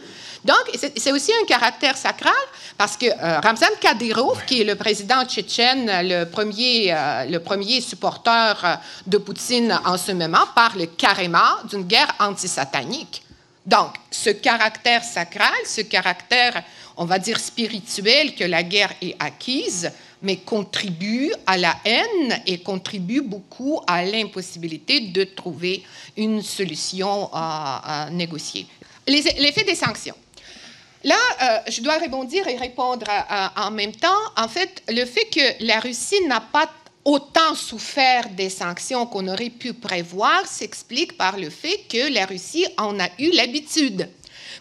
Donc, c'est aussi un caractère sacral parce que euh, Ramzan Kadyrov, qui est le président tchétchène, le premier, euh, le premier supporter euh, de Poutine en ce moment, parle carrément d'une guerre antisatanique. Donc, ce caractère sacral, ce caractère on va dire, spirituelle que la guerre est acquise, mais contribue à la haine et contribue beaucoup à l'impossibilité de trouver une solution à, négocier. L'effet des sanctions. Là, euh, je dois répondre et répondre en même temps. En fait, le fait que la Russie n'a pas autant souffert des sanctions qu'on aurait pu prévoir s'explique par le fait que la Russie en a eu l'habitude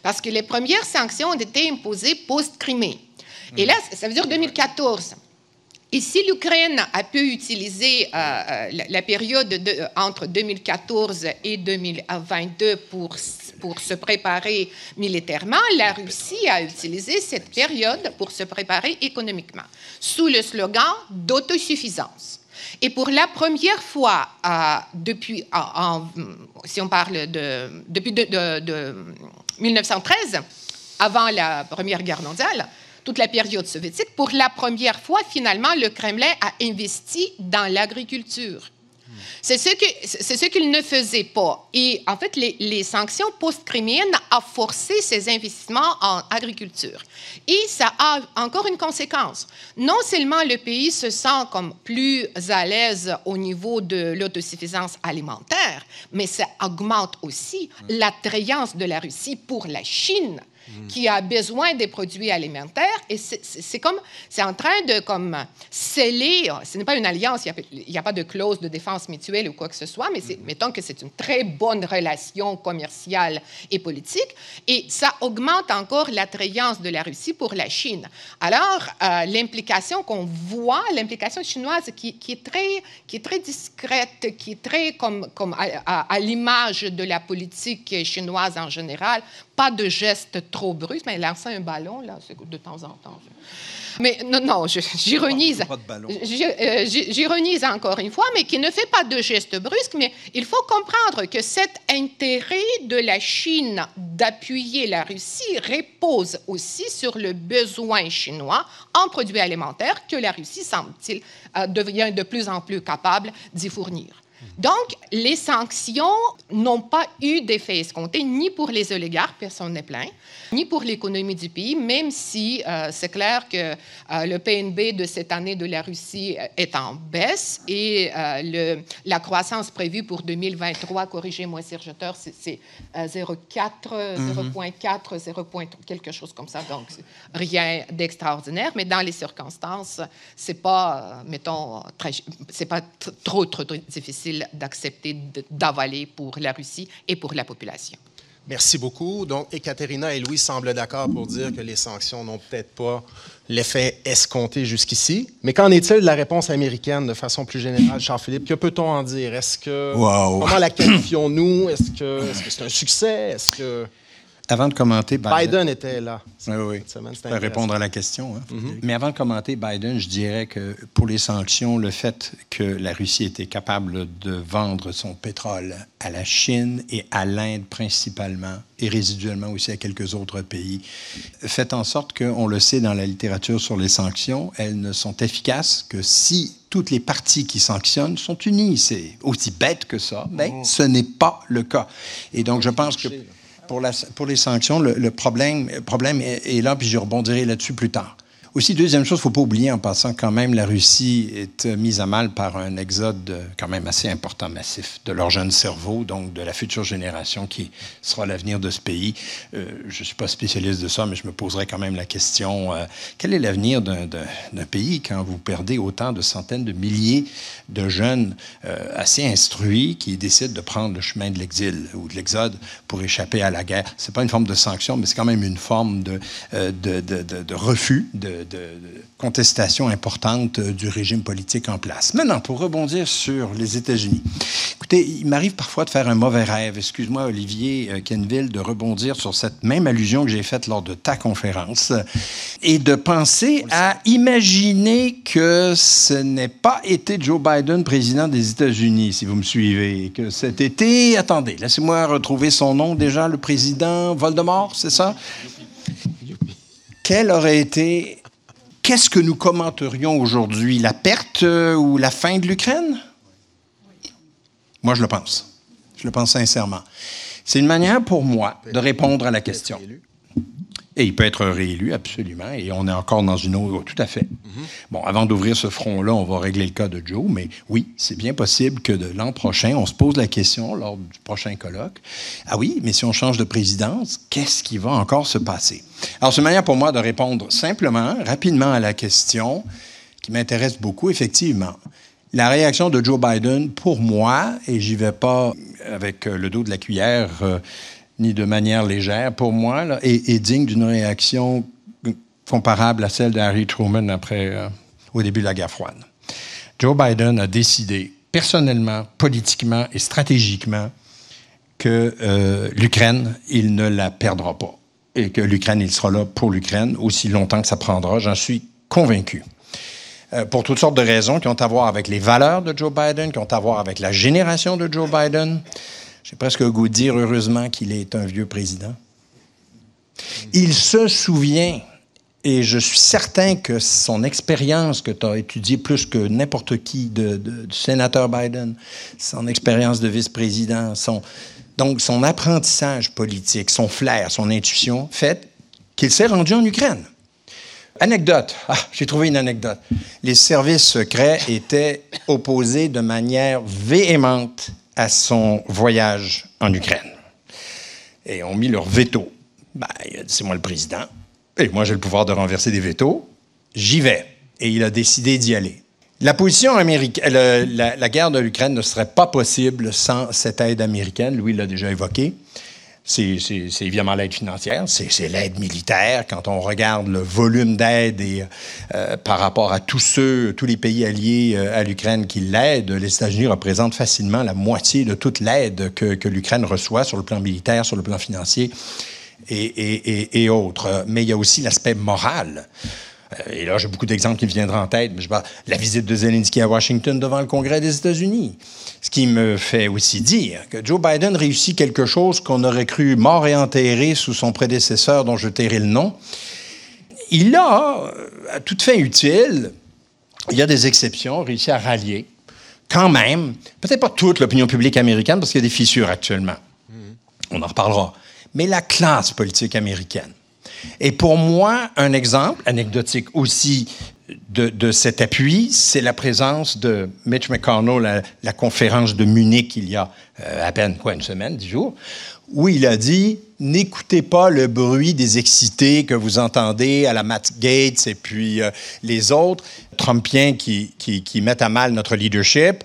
parce que les premières sanctions ont été imposées post-Crimée. Et là, ça veut dire 2014. Et si l'Ukraine a pu utiliser euh, euh, la, période de, entre 2014 et 2022 pour, se préparer militairement, la Russie a utilisé cette période pour se préparer économiquement, sous le slogan d'autosuffisance. Et pour la première fois, euh, depuis, si on parle de, depuis de, 1913, avant la Première Guerre mondiale, toute la période soviétique, pour la première fois, finalement, le Kremlin a investi dans l'agriculture. C'est ce qu'il ne faisait pas. Et en fait, les, sanctions post-criminelles ont forcé ces investissements en agriculture. Et ça a encore une conséquence. Non seulement le pays se sent comme plus à l'aise au niveau de l'autosuffisance alimentaire, mais ça augmente aussi l'attrayance de la Russie pour la Chine Mm. qui a besoin des produits alimentaires. Et c'est comme, c'est en train de comme sceller, ce n'est pas une alliance, il n'y a, pas de clause de défense mutuelle ou quoi que ce soit, mais mm. mettons que c'est une très bonne relation commerciale et politique. Et ça augmente encore l'attrayance de la Russie pour la Chine. Alors, euh, l'implication qu'on voit, l'implication chinoise qui, qui, est très, qui est très discrète, qui est très comme, comme à l'image de la politique chinoise en général, pas de gestes trop brusques, mais lancer un ballon, là, c'est de temps en temps. Mais non, non, j'ironise. Euh, j'ironise encore une fois, mais qui ne fait pas de gestes brusques. Mais il faut comprendre que cet intérêt de la Chine d'appuyer la Russie repose aussi sur le besoin chinois en produits alimentaires que la Russie, semble-t-il, euh, devient de plus en plus capable d'y fournir. Donc, les sanctions n'ont pas eu d'effet escompté, ni pour les oligarques, personne n'est plein, ni pour l'économie du pays, même si euh, c'est clair que euh, le PNB de cette année de la Russie est en baisse et euh, le, la croissance prévue pour 2023, corrigez-moi Serge c'est 0,4, 0,4, 0, quelque chose comme ça. Donc, rien d'extraordinaire, mais dans les circonstances, c'est pas, mettons, c'est pas trop, trop difficile d'accepter d'avaler pour la Russie et pour la population. Merci beaucoup. Donc, Ekaterina et Louis semblent d'accord pour dire que les sanctions n'ont peut-être pas l'effet escompté jusqu'ici. Mais qu'en est-il de la réponse américaine de façon plus générale, Charles-Philippe? Que peut-on en dire? Est-ce que. Comment la qualifions-nous? Est-ce que c'est -ce un succès? Est-ce que. Avant de commenter, Biden, était là. Oui, oui. Pour répondre à la question. Hein. Mm-hmm. Mais avant de commenter Biden, je dirais que pour les sanctions, le fait que la Russie était capable de vendre son pétrole à la Chine et à l'Inde principalement, et résiduellement aussi à quelques autres pays, fait en sorte qu'on le sait dans la littérature sur les sanctions, elles ne sont efficaces que si toutes les parties qui sanctionnent sont unies. C'est aussi bête que ça, mais mm-hmm. ce n'est pas le cas. Et donc, je pense que pour, les sanctions, le, problème, problème est, là, puis je rebondirai là-dessus plus tard. Aussi, deuxième chose, il ne faut pas oublier en passant quand même, la Russie est mise à mal par un exode quand même assez important, massif, de leur jeune cerveau, donc de la future génération qui sera l'avenir de ce pays. Euh, je ne suis pas spécialiste de ça, mais je me poserai quand même la question, euh, quel est l'avenir d'un pays quand vous perdez autant de centaines de milliers de jeunes euh, assez instruits qui décident de prendre le chemin de l'exil ou de l'exode pour échapper à la guerre? Ce n'est pas une forme de sanction, mais c'est quand même une forme de, de refus, de de, contestation importante euh, du régime politique en place. Maintenant, pour rebondir sur les États-Unis. Écoutez, il m'arrive parfois de faire un mauvais rêve. Excuse-moi, Olivier euh, Kenville, de rebondir sur cette même allusion que j'ai faite lors de ta conférence et de penser à imaginer que ce n'est pas été Joe Biden président des États-Unis, si vous me suivez, que cet été, attendez, laissez-moi retrouver son nom déjà, le président Voldemort, c'est ça? Quel aurait été Qu'est-ce que nous commenterions aujourd'hui? La perte euh, ou la fin de l'Ukraine? Moi, je le pense. Je le pense sincèrement. C'est une manière pour moi de répondre à la question. Et il peut être réélu, absolument. Et on est encore dans une autre. Tout à fait. Mm-hmm. Bon, avant d'ouvrir ce front-là, on va régler le cas de Joe. Mais oui, c'est bien possible que de l'an prochain, on se pose la question lors du prochain colloque. Ah oui, mais si on change de présidence, qu'est-ce qui va encore se passer? Alors, c'est une manière pour moi de répondre simplement, rapidement à la question qui m'intéresse beaucoup, effectivement. La réaction de Joe Biden, pour moi, et j'y vais pas avec le dos de la cuillère, euh, ni de manière légère, pour moi, est, digne d'une réaction comparable à celle d'Harry Truman après, euh, au début de la guerre froide. Joe Biden a décidé, personnellement, politiquement et stratégiquement, que euh, l'Ukraine, il ne la perdra pas. Et que l'Ukraine, il sera là pour l'Ukraine aussi longtemps que ça prendra. J'en suis convaincu. Euh, pour toutes sortes de raisons qui ont à voir avec les valeurs de Joe Biden, qui ont à voir avec la génération de Joe Biden. J'ai presque goût de dire, heureusement, qu'il est un vieux président. Il se souvient, et je suis certain que son expérience que tu as étudiée plus que n'importe qui de, du sénateur Biden, son expérience de vice-président, son, donc son apprentissage politique, son flair, son intuition, fait qu'il s'est rendu en Ukraine. Anecdote. Ah, j'ai trouvé une anecdote. Les services secrets étaient opposés de manière véhémente à son voyage en Ukraine. Et ont mis leur veto. Ben, c'est moi le président. Et moi, j'ai le pouvoir de renverser des vétos. J'y vais. Et il a décidé d'y aller. La position américaine, la, la, guerre de l'Ukraine ne serait pas possible sans cette aide américaine. Louis l'a déjà évoqué c'est évidemment l'aide financière, c'est l'aide militaire. Quand on regarde le volume d'aide et euh, par rapport à tous ceux, tous les pays alliés euh, à l'Ukraine qui l'aident, les États-Unis représentent facilement la moitié de toute l'aide que, que l'Ukraine reçoit sur le plan militaire, sur le plan financier et, et, et, et autres. Mais il y a aussi l'aspect moral. Euh, et là, j'ai beaucoup d'exemples qui me viendraient en tête. Mais je parle, la visite de Zelensky à Washington devant le Congrès des États-Unis. Ce qui me fait aussi dire que Joe Biden réussit quelque chose qu'on aurait cru mort et enterré sous son prédécesseur, dont je tairai le nom. Il a, à toute fin utile, il y a des exceptions, réussi à rallier, quand même, peut-être pas toute l'opinion publique américaine, parce qu'il y a des fissures actuellement. On en reparlera. Mais la classe politique américaine et pour moi, un exemple anecdotique aussi de, cet appui, c'est la présence de Mitch McConnell à la conférence de Munich il y a euh, à peine quoi, une semaine, dix jours, où il a dit N'écoutez pas le bruit des excités que vous entendez à la Matt Gates et puis euh, les autres Trumpiens qui, qui, mettent à mal notre leadership.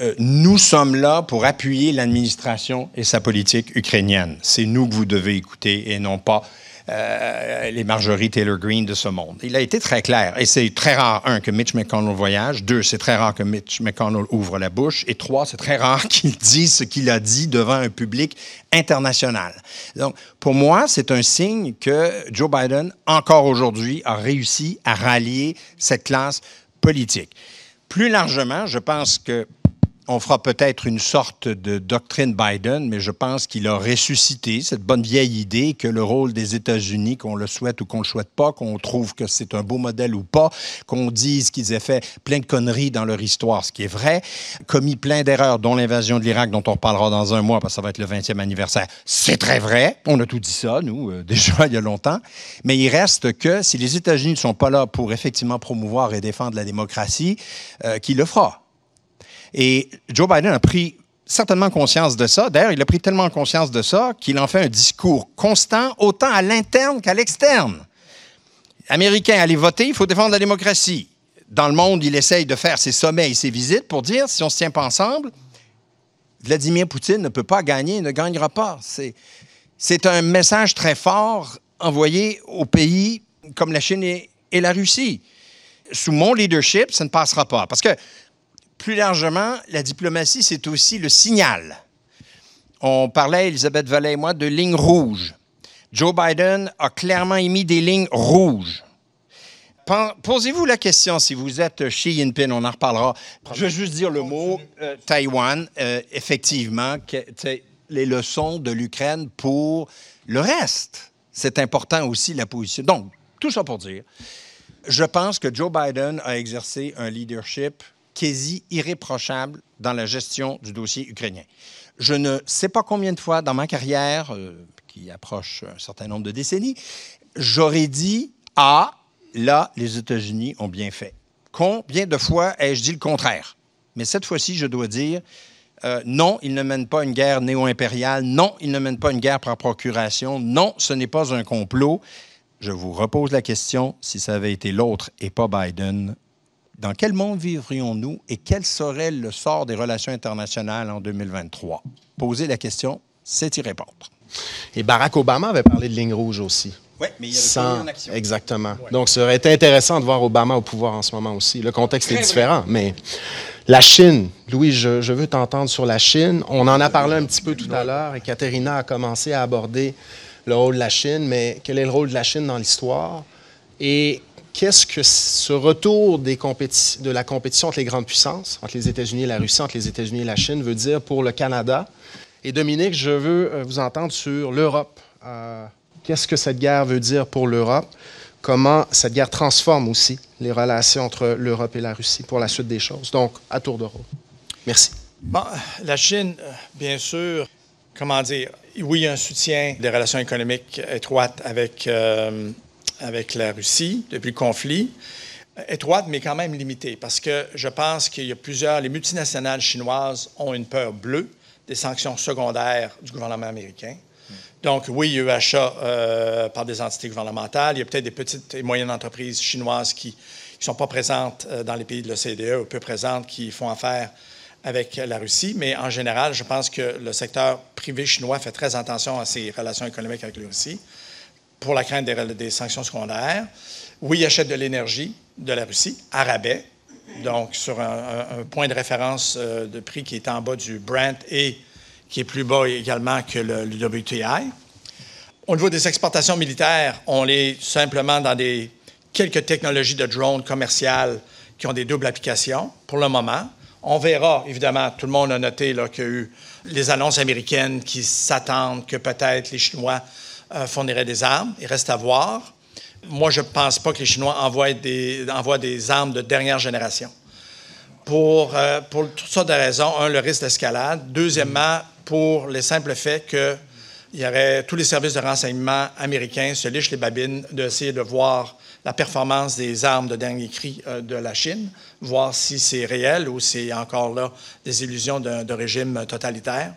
Euh, nous sommes là pour appuyer l'administration et sa politique ukrainienne. C'est nous que vous devez écouter et non pas euh, les Marjorie Taylor Greene de ce monde. Il a été très clair. Et c'est très rare, un, que Mitch McConnell voyage. Deux, c'est très rare que Mitch McConnell ouvre la bouche. Et trois, c'est très rare qu'il dise ce qu'il a dit devant un public international. Donc, pour moi, c'est un signe que Joe Biden, encore aujourd'hui, a réussi à rallier cette classe politique. Plus largement, je pense que on fera peut-être une sorte de doctrine Biden, mais je pense qu'il a ressuscité cette bonne vieille idée que le rôle des États-Unis, qu'on le souhaite ou qu'on ne le souhaite pas, qu'on trouve que c'est un beau modèle ou pas, qu'on dise qu'ils aient fait plein de conneries dans leur histoire, ce qui est vrai, commis plein d'erreurs, dont l'invasion de l'Irak, dont on reparlera dans un mois, parce que ça va être le 20e anniversaire. C'est très vrai. On a tout dit ça, nous, euh, déjà il y a longtemps. Mais il reste que si les États-Unis ne sont pas là pour effectivement promouvoir et défendre la démocratie, euh, qui le fera? Et Joe Biden a pris certainement conscience de ça. D'ailleurs, il a pris tellement conscience de ça qu'il en fait un discours constant, autant à l'interne qu'à l'externe. Américain, allez voter, il faut défendre la démocratie. Dans le monde, il essaye de faire ses sommets et ses visites pour dire si on ne se tient pas ensemble, Vladimir Poutine ne peut pas gagner, ne gagnera pas. C'est un message très fort envoyé aux pays comme la Chine et, et la Russie. Sous mon leadership, ça ne passera pas. Parce que plus largement, la diplomatie, c'est aussi le signal. On parlait, Elisabeth Vallée et moi, de lignes rouges. Joe Biden a clairement émis des lignes rouges. Posez-vous la question, si vous êtes Xi Jinping, on en reparlera. Je veux juste dire le mot euh, Taïwan, euh, effectivement, les leçons de l'Ukraine pour le reste. C'est important aussi la position. Donc, tout ça pour dire, je pense que Joe Biden a exercé un leadership quasi irréprochable dans la gestion du dossier ukrainien. Je ne sais pas combien de fois dans ma carrière, euh, qui approche un certain nombre de décennies, j'aurais dit Ah, là, les États-Unis ont bien fait. Combien de fois ai-je dit le contraire? Mais cette fois-ci, je dois dire euh, non, ils ne mènent pas une guerre néo-impériale. Non, ils ne mènent pas une guerre par procuration. Non, ce n'est pas un complot. Je vous repose la question, si ça avait été l'autre et pas Biden, dans quel monde vivrions-nous et quel serait le sort des relations internationales en 2023? Poser la question, c'est y répondre. Et Barack Obama avait parlé de ligne rouge aussi. Oui, mais il y avait Sans... en action. Exactement. Donc, ça aurait été intéressant de voir Obama au pouvoir en ce moment aussi. Le contexte est différent, mais la Chine, Louis, je, je veux t'entendre sur la Chine. On en a parlé un petit peu tout à l'heure et Katerina a commencé à aborder le rôle de la Chine, mais quel est le rôle de la Chine dans l'histoire? Et qu'est-ce que ce retour de la compétition entre les grandes puissances, entre les États-Unis et la Russie, entre les États-Unis et la Chine, veut dire pour le Canada? Et Dominique, je veux euh, vous entendre sur l'Europe. Euh, qu'est-ce que cette guerre veut dire pour l'Europe? Comment cette guerre transforme aussi les relations entre l'Europe et la Russie pour la suite des choses? Donc, à tour de rôle. Merci. Bon, la Chine, euh, bien sûr, comment dire, oui, un soutien des relations économiques étroites avec avec la Russie depuis le conflit, étroite, mais quand même limitée, parce que je pense qu'il y a plusieurs, les multinationales chinoises ont une peur bleue des sanctions secondaires du gouvernement américain. Donc, oui, il y a eu achat euh, par des entités gouvernementales. Il y a peut-être des petites et moyennes entreprises chinoises qui ne sont pas présentes euh, dans les pays de l'OCDE ou peu présentes qui font affaire avec la Russie. Mais en général, je pense que le secteur privé chinois fait très attention à ses relations économiques avec la Russie pour la crainte des, sanctions secondaires. Oui, il achète de l'énergie de la Russie, à rabais, donc sur un, point de référence euh, de prix qui est en bas du Brent et qui est plus bas également que le, WTI. Au niveau des exportations militaires, on est simplement dans des quelques technologies de drones commerciales qui ont des doubles applications pour le moment. On verra, évidemment, tout le monde a noté qu'il y a eu les annonces américaines qui s'attendent que peut-être les Chinois fournirait des armes. Il reste à voir. Moi, je ne pense pas que les Chinois envoient des, envoient des armes de dernière génération. Pour, euh, pour toutes sortes de raisons. Un, le risque d'escalade. Deuxièmement, pour le simple fait que il y aurait tous les services de renseignement américains se lichent les babines d'essayer de voir la performance des armes de dernier cri euh, de la Chine, voir si c'est réel ou c'est encore là des illusions de régime totalitaire.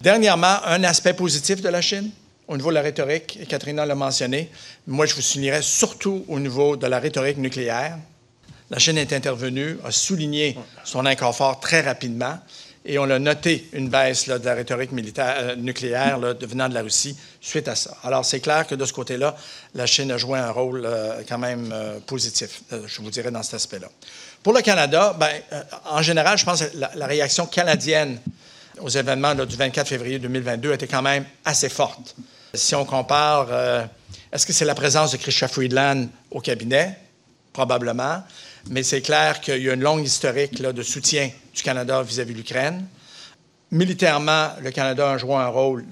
Dernièrement, un aspect positif de la Chine, au niveau de la rhétorique, et Katrina l'a mentionné, moi je vous soulignerais surtout au niveau de la rhétorique nucléaire. La Chine est intervenue, a souligné son inconfort très rapidement, et on a noté une baisse de la rhétorique militaire, euh, nucléaire venant de la Russie suite à ça. Alors c'est clair que de ce côté-là, la Chine a joué un rôle euh, quand même euh, positif, je vous dirais, dans cet aspect-là. Pour le Canada, ben, en général, je pense que la, la réaction canadienne aux événements du 24 février 2022 était quand même assez forte. Si on compare, euh, est-ce que c'est la présence de Christian Friedland au cabinet? probablement, mais c'est clair qu'il y a une longue historique de soutien du Canada vis-à-vis de l'Ukraine. Militairement, le Canada a joué un rôle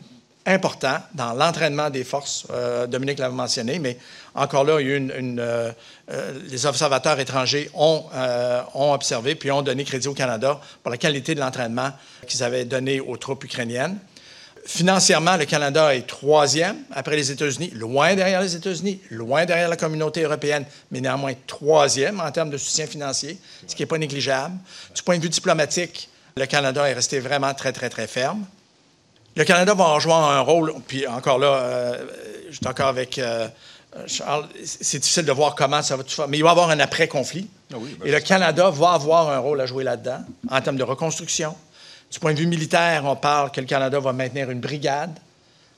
important dans l'entraînement des forces. Euh, Dominique l'avait mentionné, mais encore là, euh, les observateurs étrangers ont observé puis ont donné crédit au Canada pour la qualité de l'entraînement qu'ils avaient donné aux troupes ukrainiennes. Financièrement, le Canada est troisième après les États-Unis, loin derrière les États-Unis, loin derrière la communauté européenne, mais néanmoins troisième en termes de soutien financier, ce qui n'est pas négligeable. Du point de vue diplomatique, le Canada est resté vraiment très, très, très ferme. Le Canada va en jouer un rôle, puis encore là, euh, je suis encore avec euh, Charles, c'est difficile de voir comment ça va tout faire, mais il va y avoir un après-conflit. Ah ben et le Canada va avoir un rôle à jouer là-dedans, en termes de reconstruction. Du point de vue militaire, on parle que le Canada va maintenir une brigade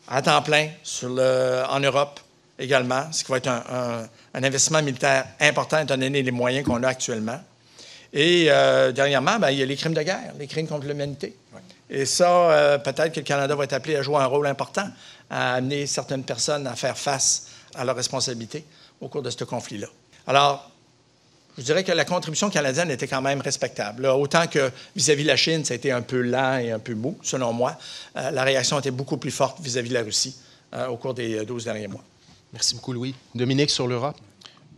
à temps plein sur le, en Europe également, ce qui va être un, investissement militaire important étant donné les moyens qu'on a actuellement. Et euh, dernièrement, ben, il y a les crimes de guerre, les crimes contre l'humanité. Et ça, euh, peut-être que le Canada va être appelé à jouer un rôle important, à amener certaines personnes à faire face à leurs responsabilités au cours de ce conflit-là. Alors, je dirais que la contribution canadienne était quand même respectable. autant que vis-à-vis de la Chine, ça a été un peu lent et un peu mou, selon moi, euh, la réaction était beaucoup plus forte vis-à-vis de la Russie euh, au cours des 12 derniers mois. Merci beaucoup, Louis. Dominique, sur l'Europe?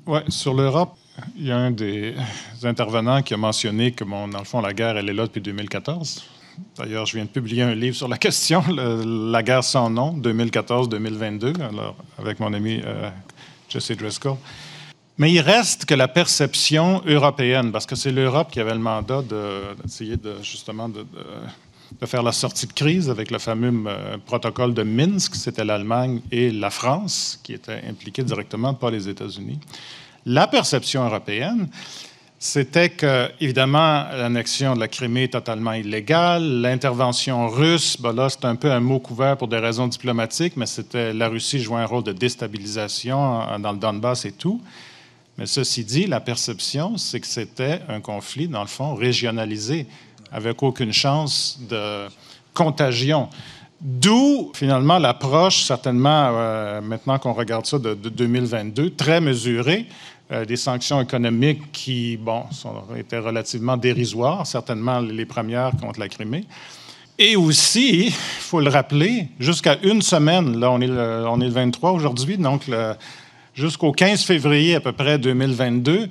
Oui, sur l'Europe, il y a un des intervenants qui a mentionné que, dans le fond, la guerre, elle est là depuis 2014. D'ailleurs, je viens de publier un livre sur la question, La guerre sans nom, 2014-2022, avec mon ami euh, Jesse Driscoll. Mais il reste que la perception européenne, parce que c'est l'Europe qui avait le mandat d'essayer de, justement de, faire la sortie de crise avec le fameux euh, protocole de Minsk, c'était l'Allemagne et la France qui étaient impliquées directement, pas les États-Unis. La perception européenne, c'était que, évidemment, l'annexion de la Crimée est totalement illégale. L'intervention russe, ben là, c'est un peu un mot couvert pour des raisons diplomatiques, mais c'était la Russie jouait un rôle de déstabilisation dans le Donbass et tout. Mais ceci dit, la perception, c'est que c'était un conflit, dans le fond, régionalisé, avec aucune chance de contagion. D'où, finalement, l'approche, certainement, euh, maintenant qu'on regarde ça de, de 2022, très mesurée, euh, des sanctions économiques qui, bon, sont, étaient relativement dérisoires, certainement les premières contre la Crimée. Et aussi, il faut le rappeler, jusqu'à une semaine, là, on est le, on est le 23 aujourd'hui, donc jusqu'au 15 février à peu près 2022,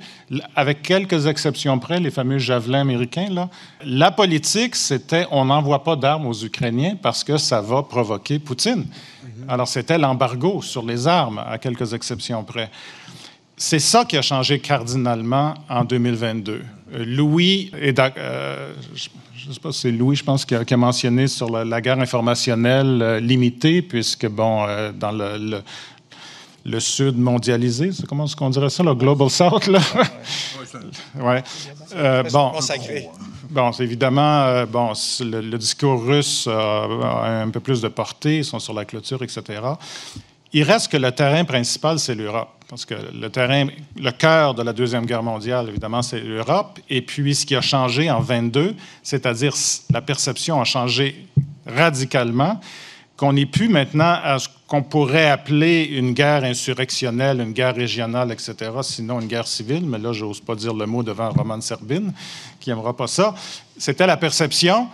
avec quelques exceptions près, les fameux javelins américains, là, la politique, c'était on n'envoie pas d'armes aux Ukrainiens parce que ça va provoquer Poutine. Mm-hmm. Alors, c'était l'embargo sur les armes, à quelques exceptions près. C'est ça qui a changé cardinalement en 2022. Euh, Louis, euh, je ne sais pas si c'est Louis, je pense, qui a, mentionné sur la, guerre informationnelle euh, limitée, puisque, bon, dans le, le, Sud mondialisé, c'est comment est-ce qu'on dirait ça, le Global South, là? ouais. bon, bon, c'est évidemment, bon, le, discours russe a un peu plus de portée, ils sont sur la clôture, etc. Il reste que le terrain principal, c'est l'Europe. Parce que le terrain, le cœur de la Deuxième Guerre mondiale, évidemment, c'est l'Europe. Et puis, ce qui a changé en 22, c'est-à-dire la perception a changé radicalement, qu'on n'est plus maintenant à ce qu'on pourrait appeler une guerre insurrectionnelle, une guerre régionale, etc., sinon une guerre civile. Mais là, je n'ose pas dire le mot devant Roman Serbin, qui n'aimera pas ça. C'était la perception.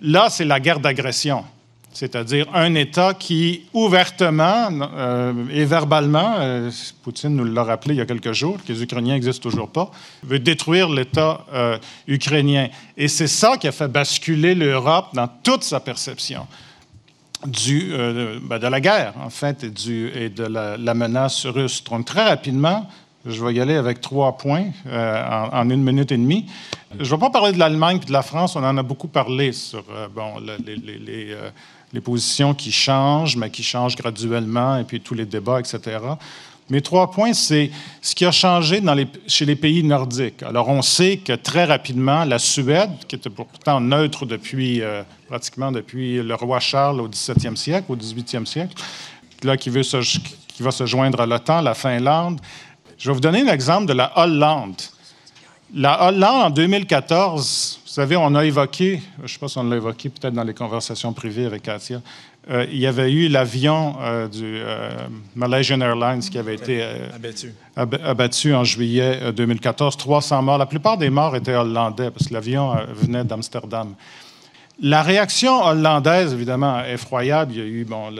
Là, c'est la guerre d'agression c'est-à-dire un État qui, ouvertement euh, et verbalement, euh, Poutine nous l'a rappelé il y a quelques jours, que les Ukrainiens n'existent toujours pas, veut détruire l'État euh, ukrainien. Et c'est ça qui a fait basculer l'Europe dans toute sa perception du, ben, de la guerre, en fait, et, du, et de la, menace russe. Donc, très rapidement, je vais y aller avec trois points en, une minute et demie. Je ne vais pas parler de l'Allemagne et de la France, on en a beaucoup parlé sur bon, les, les les positions qui changent, mais qui changent graduellement, et puis tous les débats, etc. Mes trois points, c'est ce qui a changé chez les pays nordiques. Alors, on sait que très rapidement, la Suède, qui était pourtant neutre depuis euh, pratiquement depuis le roi Charles au 17e siècle, au 18e siècle, là, qui, veut qui va se joindre à l'OTAN, la Finlande. Je vais vous donner un exemple de la Hollande. La Hollande, en 2014, vous savez, on a évoqué, je ne sais pas si on l'a évoqué peut-être dans les conversations privées avec Katia, euh, il y avait eu l'avion euh, du Malaysian Airlines qui avait été abattu. en juillet 2014. 300 morts. La plupart des morts étaient hollandais parce que l'avion venait d'Amsterdam. La réaction hollandaise, évidemment, effroyable. Il y a eu bon,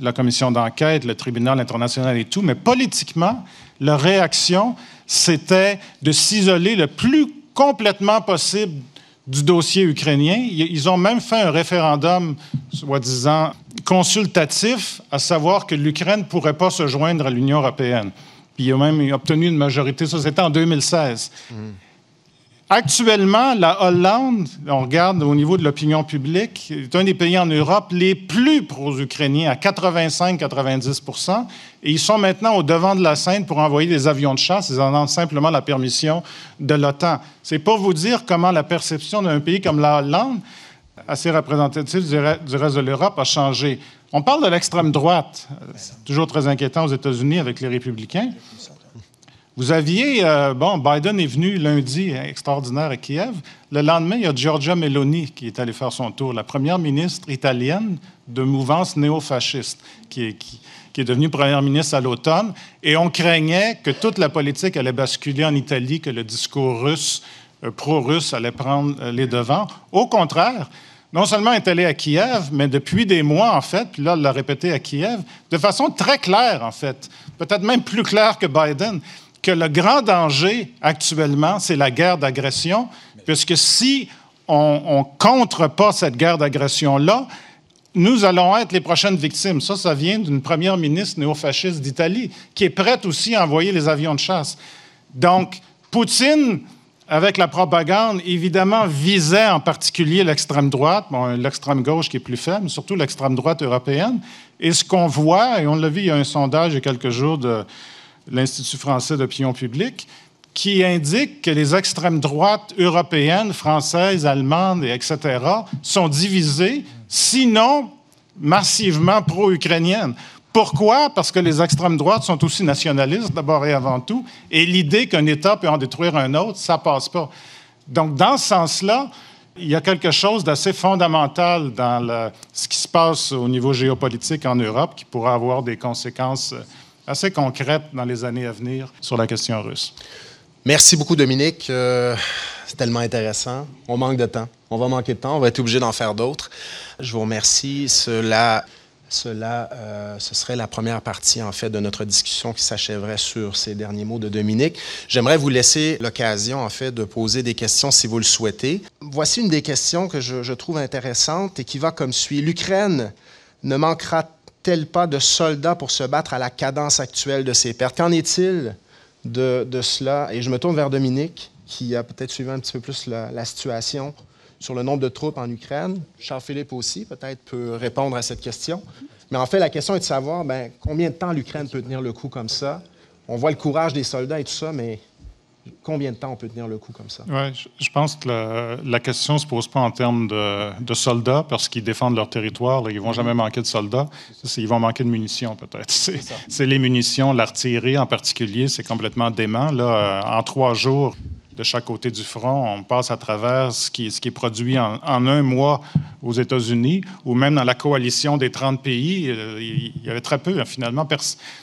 la commission d'enquête, le tribunal international et tout, mais politiquement, leur réaction, c'était de s'isoler le plus complètement possible du dossier ukrainien. Ils ont même fait un référendum, soi-disant, consultatif, à savoir que l'Ukraine ne pourrait pas se joindre à l'Union européenne. Puis ils ont même obtenu une majorité, ça c'était en 2016. Actuellement, la Hollande, on regarde au niveau de l'opinion publique, est un des pays en Europe les plus pro-ukrainiens, à 85-90% et ils sont maintenant au devant de la scène pour envoyer des avions de chasse. Ils en ont simplement la permission de l'OTAN. C'est pour vous dire comment la perception d'un pays comme la Hollande, assez représentatif du reste de l'Europe, a changé. On parle de l'extrême droite. C'est toujours très inquiétant aux États-Unis avec les républicains. Vous aviez, euh, bon, Biden est venu lundi, hein, extraordinaire à Kiev. Le lendemain, il y a Giorgia Meloni qui est allée faire son tour, la première ministre italienne de mouvance néo-fasciste, qui est, devenue première ministre à l'automne. Et on craignait que toute la politique allait basculer en Italie, que le discours russe, euh, pro-russe, allait prendre euh, les devants. Au contraire, non seulement est allée à Kiev, mais depuis des mois, en fait, puis là, elle l'a répété à Kiev, de façon très claire, en fait, peut-être même plus claire que Biden que le grand danger actuellement, c'est la guerre d'agression, puisque si on ne contre pas cette guerre d'agression-là, nous allons être les prochaines victimes. Ça, ça vient d'une première ministre néo-fasciste d'Italie, qui est prête aussi à envoyer les avions de chasse. Donc, Poutine, avec la propagande, évidemment, visait en particulier l'extrême droite, l'extrême gauche qui est plus faible, surtout l'extrême droite européenne. Et ce qu'on voit, et on l'a vu, il y a un sondage il y a quelques jours de, l'Institut français d'opinion publique, qui indique que les extrêmes droites européennes, françaises, allemandes, etc., sont divisées, sinon massivement pro-ukrainiennes. Pourquoi? Parce que les extrêmes droites sont aussi nationalistes, d'abord et avant tout, et l'idée qu'un État peut en détruire un autre, ça passe pas. Donc, dans ce sens-là, il y a quelque chose d'assez fondamental dans ce qui se passe au niveau géopolitique en Europe qui pourra avoir des conséquences assez concrète dans les années à venir sur la question russe. Merci beaucoup, Dominique. Euh, c'est tellement intéressant. On manque de temps. On va manquer de temps. On va être obligé d'en faire d'autres. Je vous remercie. Cela, cela euh, ce serait la première partie, en fait, de notre discussion qui s'achèverait sur ces derniers mots de Dominique. J'aimerais vous laisser l'occasion, en fait, de poser des questions si vous le souhaitez. Voici une des questions que je, je trouve intéressante et qui va comme suit. L'Ukraine ne manquera t pas de soldats pour se battre à la cadence actuelle de ces pertes? Qu'en est-il de, cela? Et je me tourne vers Dominique, qui a peut-être suivi un petit peu plus la, situation sur le nombre de troupes en Ukraine. Charles-Philippe aussi, peut-être, peut répondre à cette question. Mais en fait, la question est de savoir ben, combien de temps l'Ukraine peut tenir le coup comme ça? On voit le courage des soldats et tout ça, mais Combien de temps on peut tenir le coup comme ça? Oui, je pense que la, question ne se pose pas en termes de, soldats parce qu'ils défendent leur territoire. ils ne vont jamais manquer de soldats. Ils vont manquer de munitions, peut-être. C'est les munitions, l'artillerie en particulier, c'est complètement dément. Là, euh, en trois jours, de chaque côté du front. On passe à travers ce qui, est produit en, un mois aux États-Unis ou même dans la coalition des 30 pays. Euh, il y avait très peu, hein, finalement.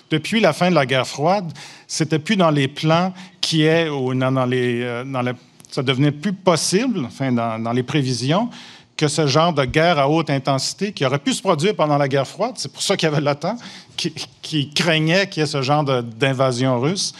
Depuis la fin de la guerre froide, c'était plus dans les plans qui est ou dans, les, euh, dans ça devenait plus possible, enfin, dans, les prévisions, que ce genre de guerre à haute intensité qui aurait pu se produire pendant la guerre froide, c'est pour ça qu'il y avait l'OTAN, qui, qui craignait qu'il y ait ce genre d'invasion russe.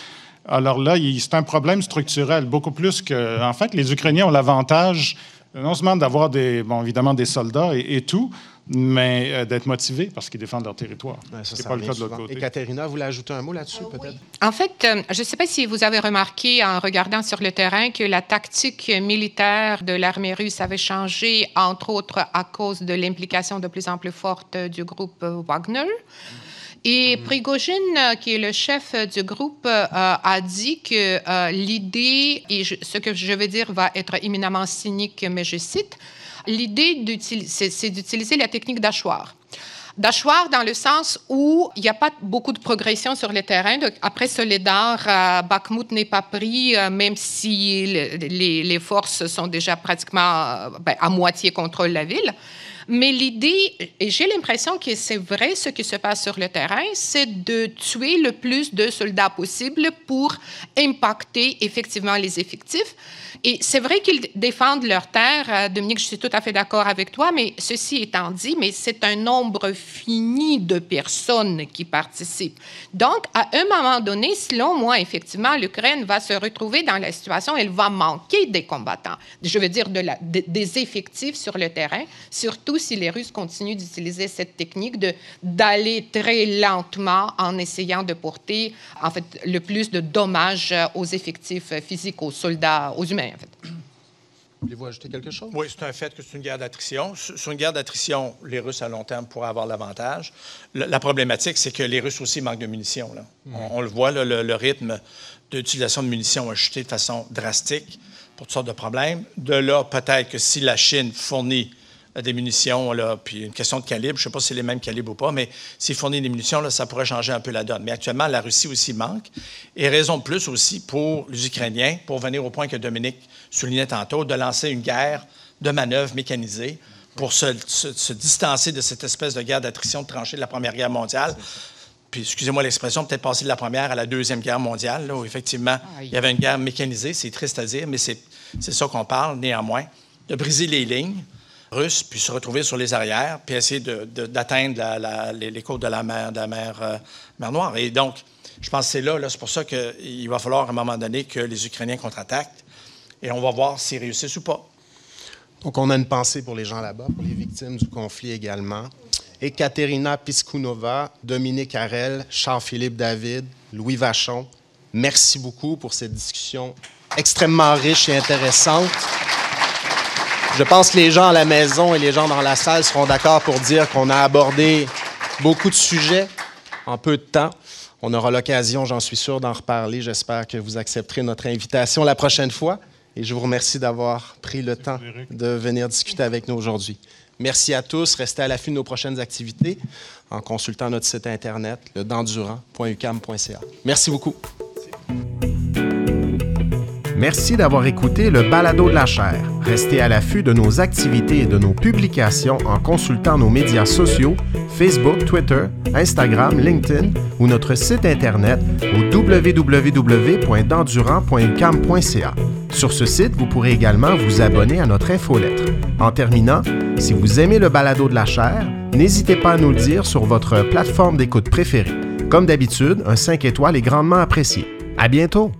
Alors là, c'est un problème structurel, beaucoup plus que. En fait, les Ukrainiens ont l'avantage non seulement d'avoir des, bon, évidemment des soldats et, tout, mais euh, d'être motivés parce qu'ils défendent leur territoire. Ce n'est pas le cas de l'autre côté. Et Katerina, vous voulez ajouter un mot là-dessus, peut-être? En fait, euh, je ne sais pas si vous avez remarqué en regardant sur le terrain que la tactique militaire de l'armée russe avait changé, entre autres à cause de l'implication de plus en plus forte du groupe Wagner. Et mhm. Prigogine, euh, qui est le chef euh, du groupe, euh, a dit que l'idée, et ce que je vais dire va être éminemment cynique, mais je cite, l'idée, c'est d'utiliser la technique d'achoir. D'achoir dans le sens où il n'y a pas beaucoup de progression sur le terrain. après Soledar, Bakhmut n'est pas pris, même si les, forces sont déjà pratiquement ben, à moitié contre la ville. Mais l'idée, et j'ai l'impression que c'est vrai ce qui se passe sur le terrain, c'est de tuer le plus de soldats possible pour impacter effectivement les effectifs. Et c'est vrai qu'ils défendent leur terre. Euh, Dominique, je suis tout à fait d'accord avec toi, mais ceci étant dit, mais c'est un nombre fini de personnes qui participent. Donc, à un moment donné, selon moi, effectivement, l'Ukraine va se retrouver dans la situation, elle va manquer des combattants, je veux dire des effectifs sur le terrain, surtout si les Russes continuent d'utiliser cette technique de d'aller très lentement en essayant de porter, en fait, le plus de dommages aux effectifs physiques, aux soldats, aux humains. Voulez-vous ajouter quelque chose? Oui, c'est un fait que c'est une guerre d'attrition. Sur une guerre d'attrition, les Russes à long terme pourraient avoir l'avantage. La, problématique, c'est que les Russes aussi manquent de munitions. Là. On, le voit, le, rythme d'utilisation de munitions a chuté de façon drastique pour toutes sortes de problèmes. De là, peut-être que si la Chine fournit des munitions, là, puis une question de calibre, je ne sais pas si c'est les mêmes calibres ou pas, mais s'il fournit des munitions, là, ça pourrait changer un peu la donne. Mais actuellement, la Russie aussi manque. Et raison de plus aussi pour les Ukrainiens, pour venir au point que Dominique soulignait tantôt, de lancer une guerre de manœuvre mécanisée pour se, distancer de cette espèce de guerre d'attrition de tranchée de la Première Guerre mondiale. Puis, excusez-moi l'expression, peut-être passer de la Première à la Deuxième Guerre mondiale, où effectivement, il y avait une guerre mécanisée. C'est triste à dire, mais c'est ça qu'on parle, néanmoins, de briser les lignes puis se retrouver sur les arrières, puis essayer d'atteindre les, côtes de la euh, mer, Noire. Et donc, je pense que c'est là, c'est pour ça qu'il va falloir à un moment donné que les Ukrainiens contre-attaquent, et on va voir s'ils réussissent ou pas. Donc, on a une pensée pour les gens là-bas, pour les victimes du conflit également. Ekaterina Piskunova, Dominique Harel, Charles-Philippe David, Louis Vachon, merci beaucoup pour cette discussion extrêmement riche et intéressante. Je pense que les gens à la maison et les gens dans la salle seront d'accord pour dire qu'on a abordé beaucoup de sujets en peu de temps. On aura l'occasion, j'en suis sûr, d'en reparler. J'espère que vous accepterez notre invitation la prochaine fois. Et je vous remercie d'avoir pris le temps de venir discuter avec nous aujourd'hui. Merci à tous. Restez à l'affût de nos prochaines activités en consultant notre site Internet, le Merci beaucoup. Merci d'avoir écouté le Balado de la chaire. Restez à l'affût de nos activités et de nos publications en consultant nos médias sociaux Facebook, Twitter, Instagram, LinkedIn ou notre site internet au www.dendurant.ucam.ca. Sur ce site, vous pourrez également vous abonner à notre infolettre. En terminant, si vous aimez le balado de la chaire, n'hésitez pas à nous le dire sur votre plateforme d'écoute préférée. Comme d'habitude, un 5 étoiles est grandement apprécié. À bientôt!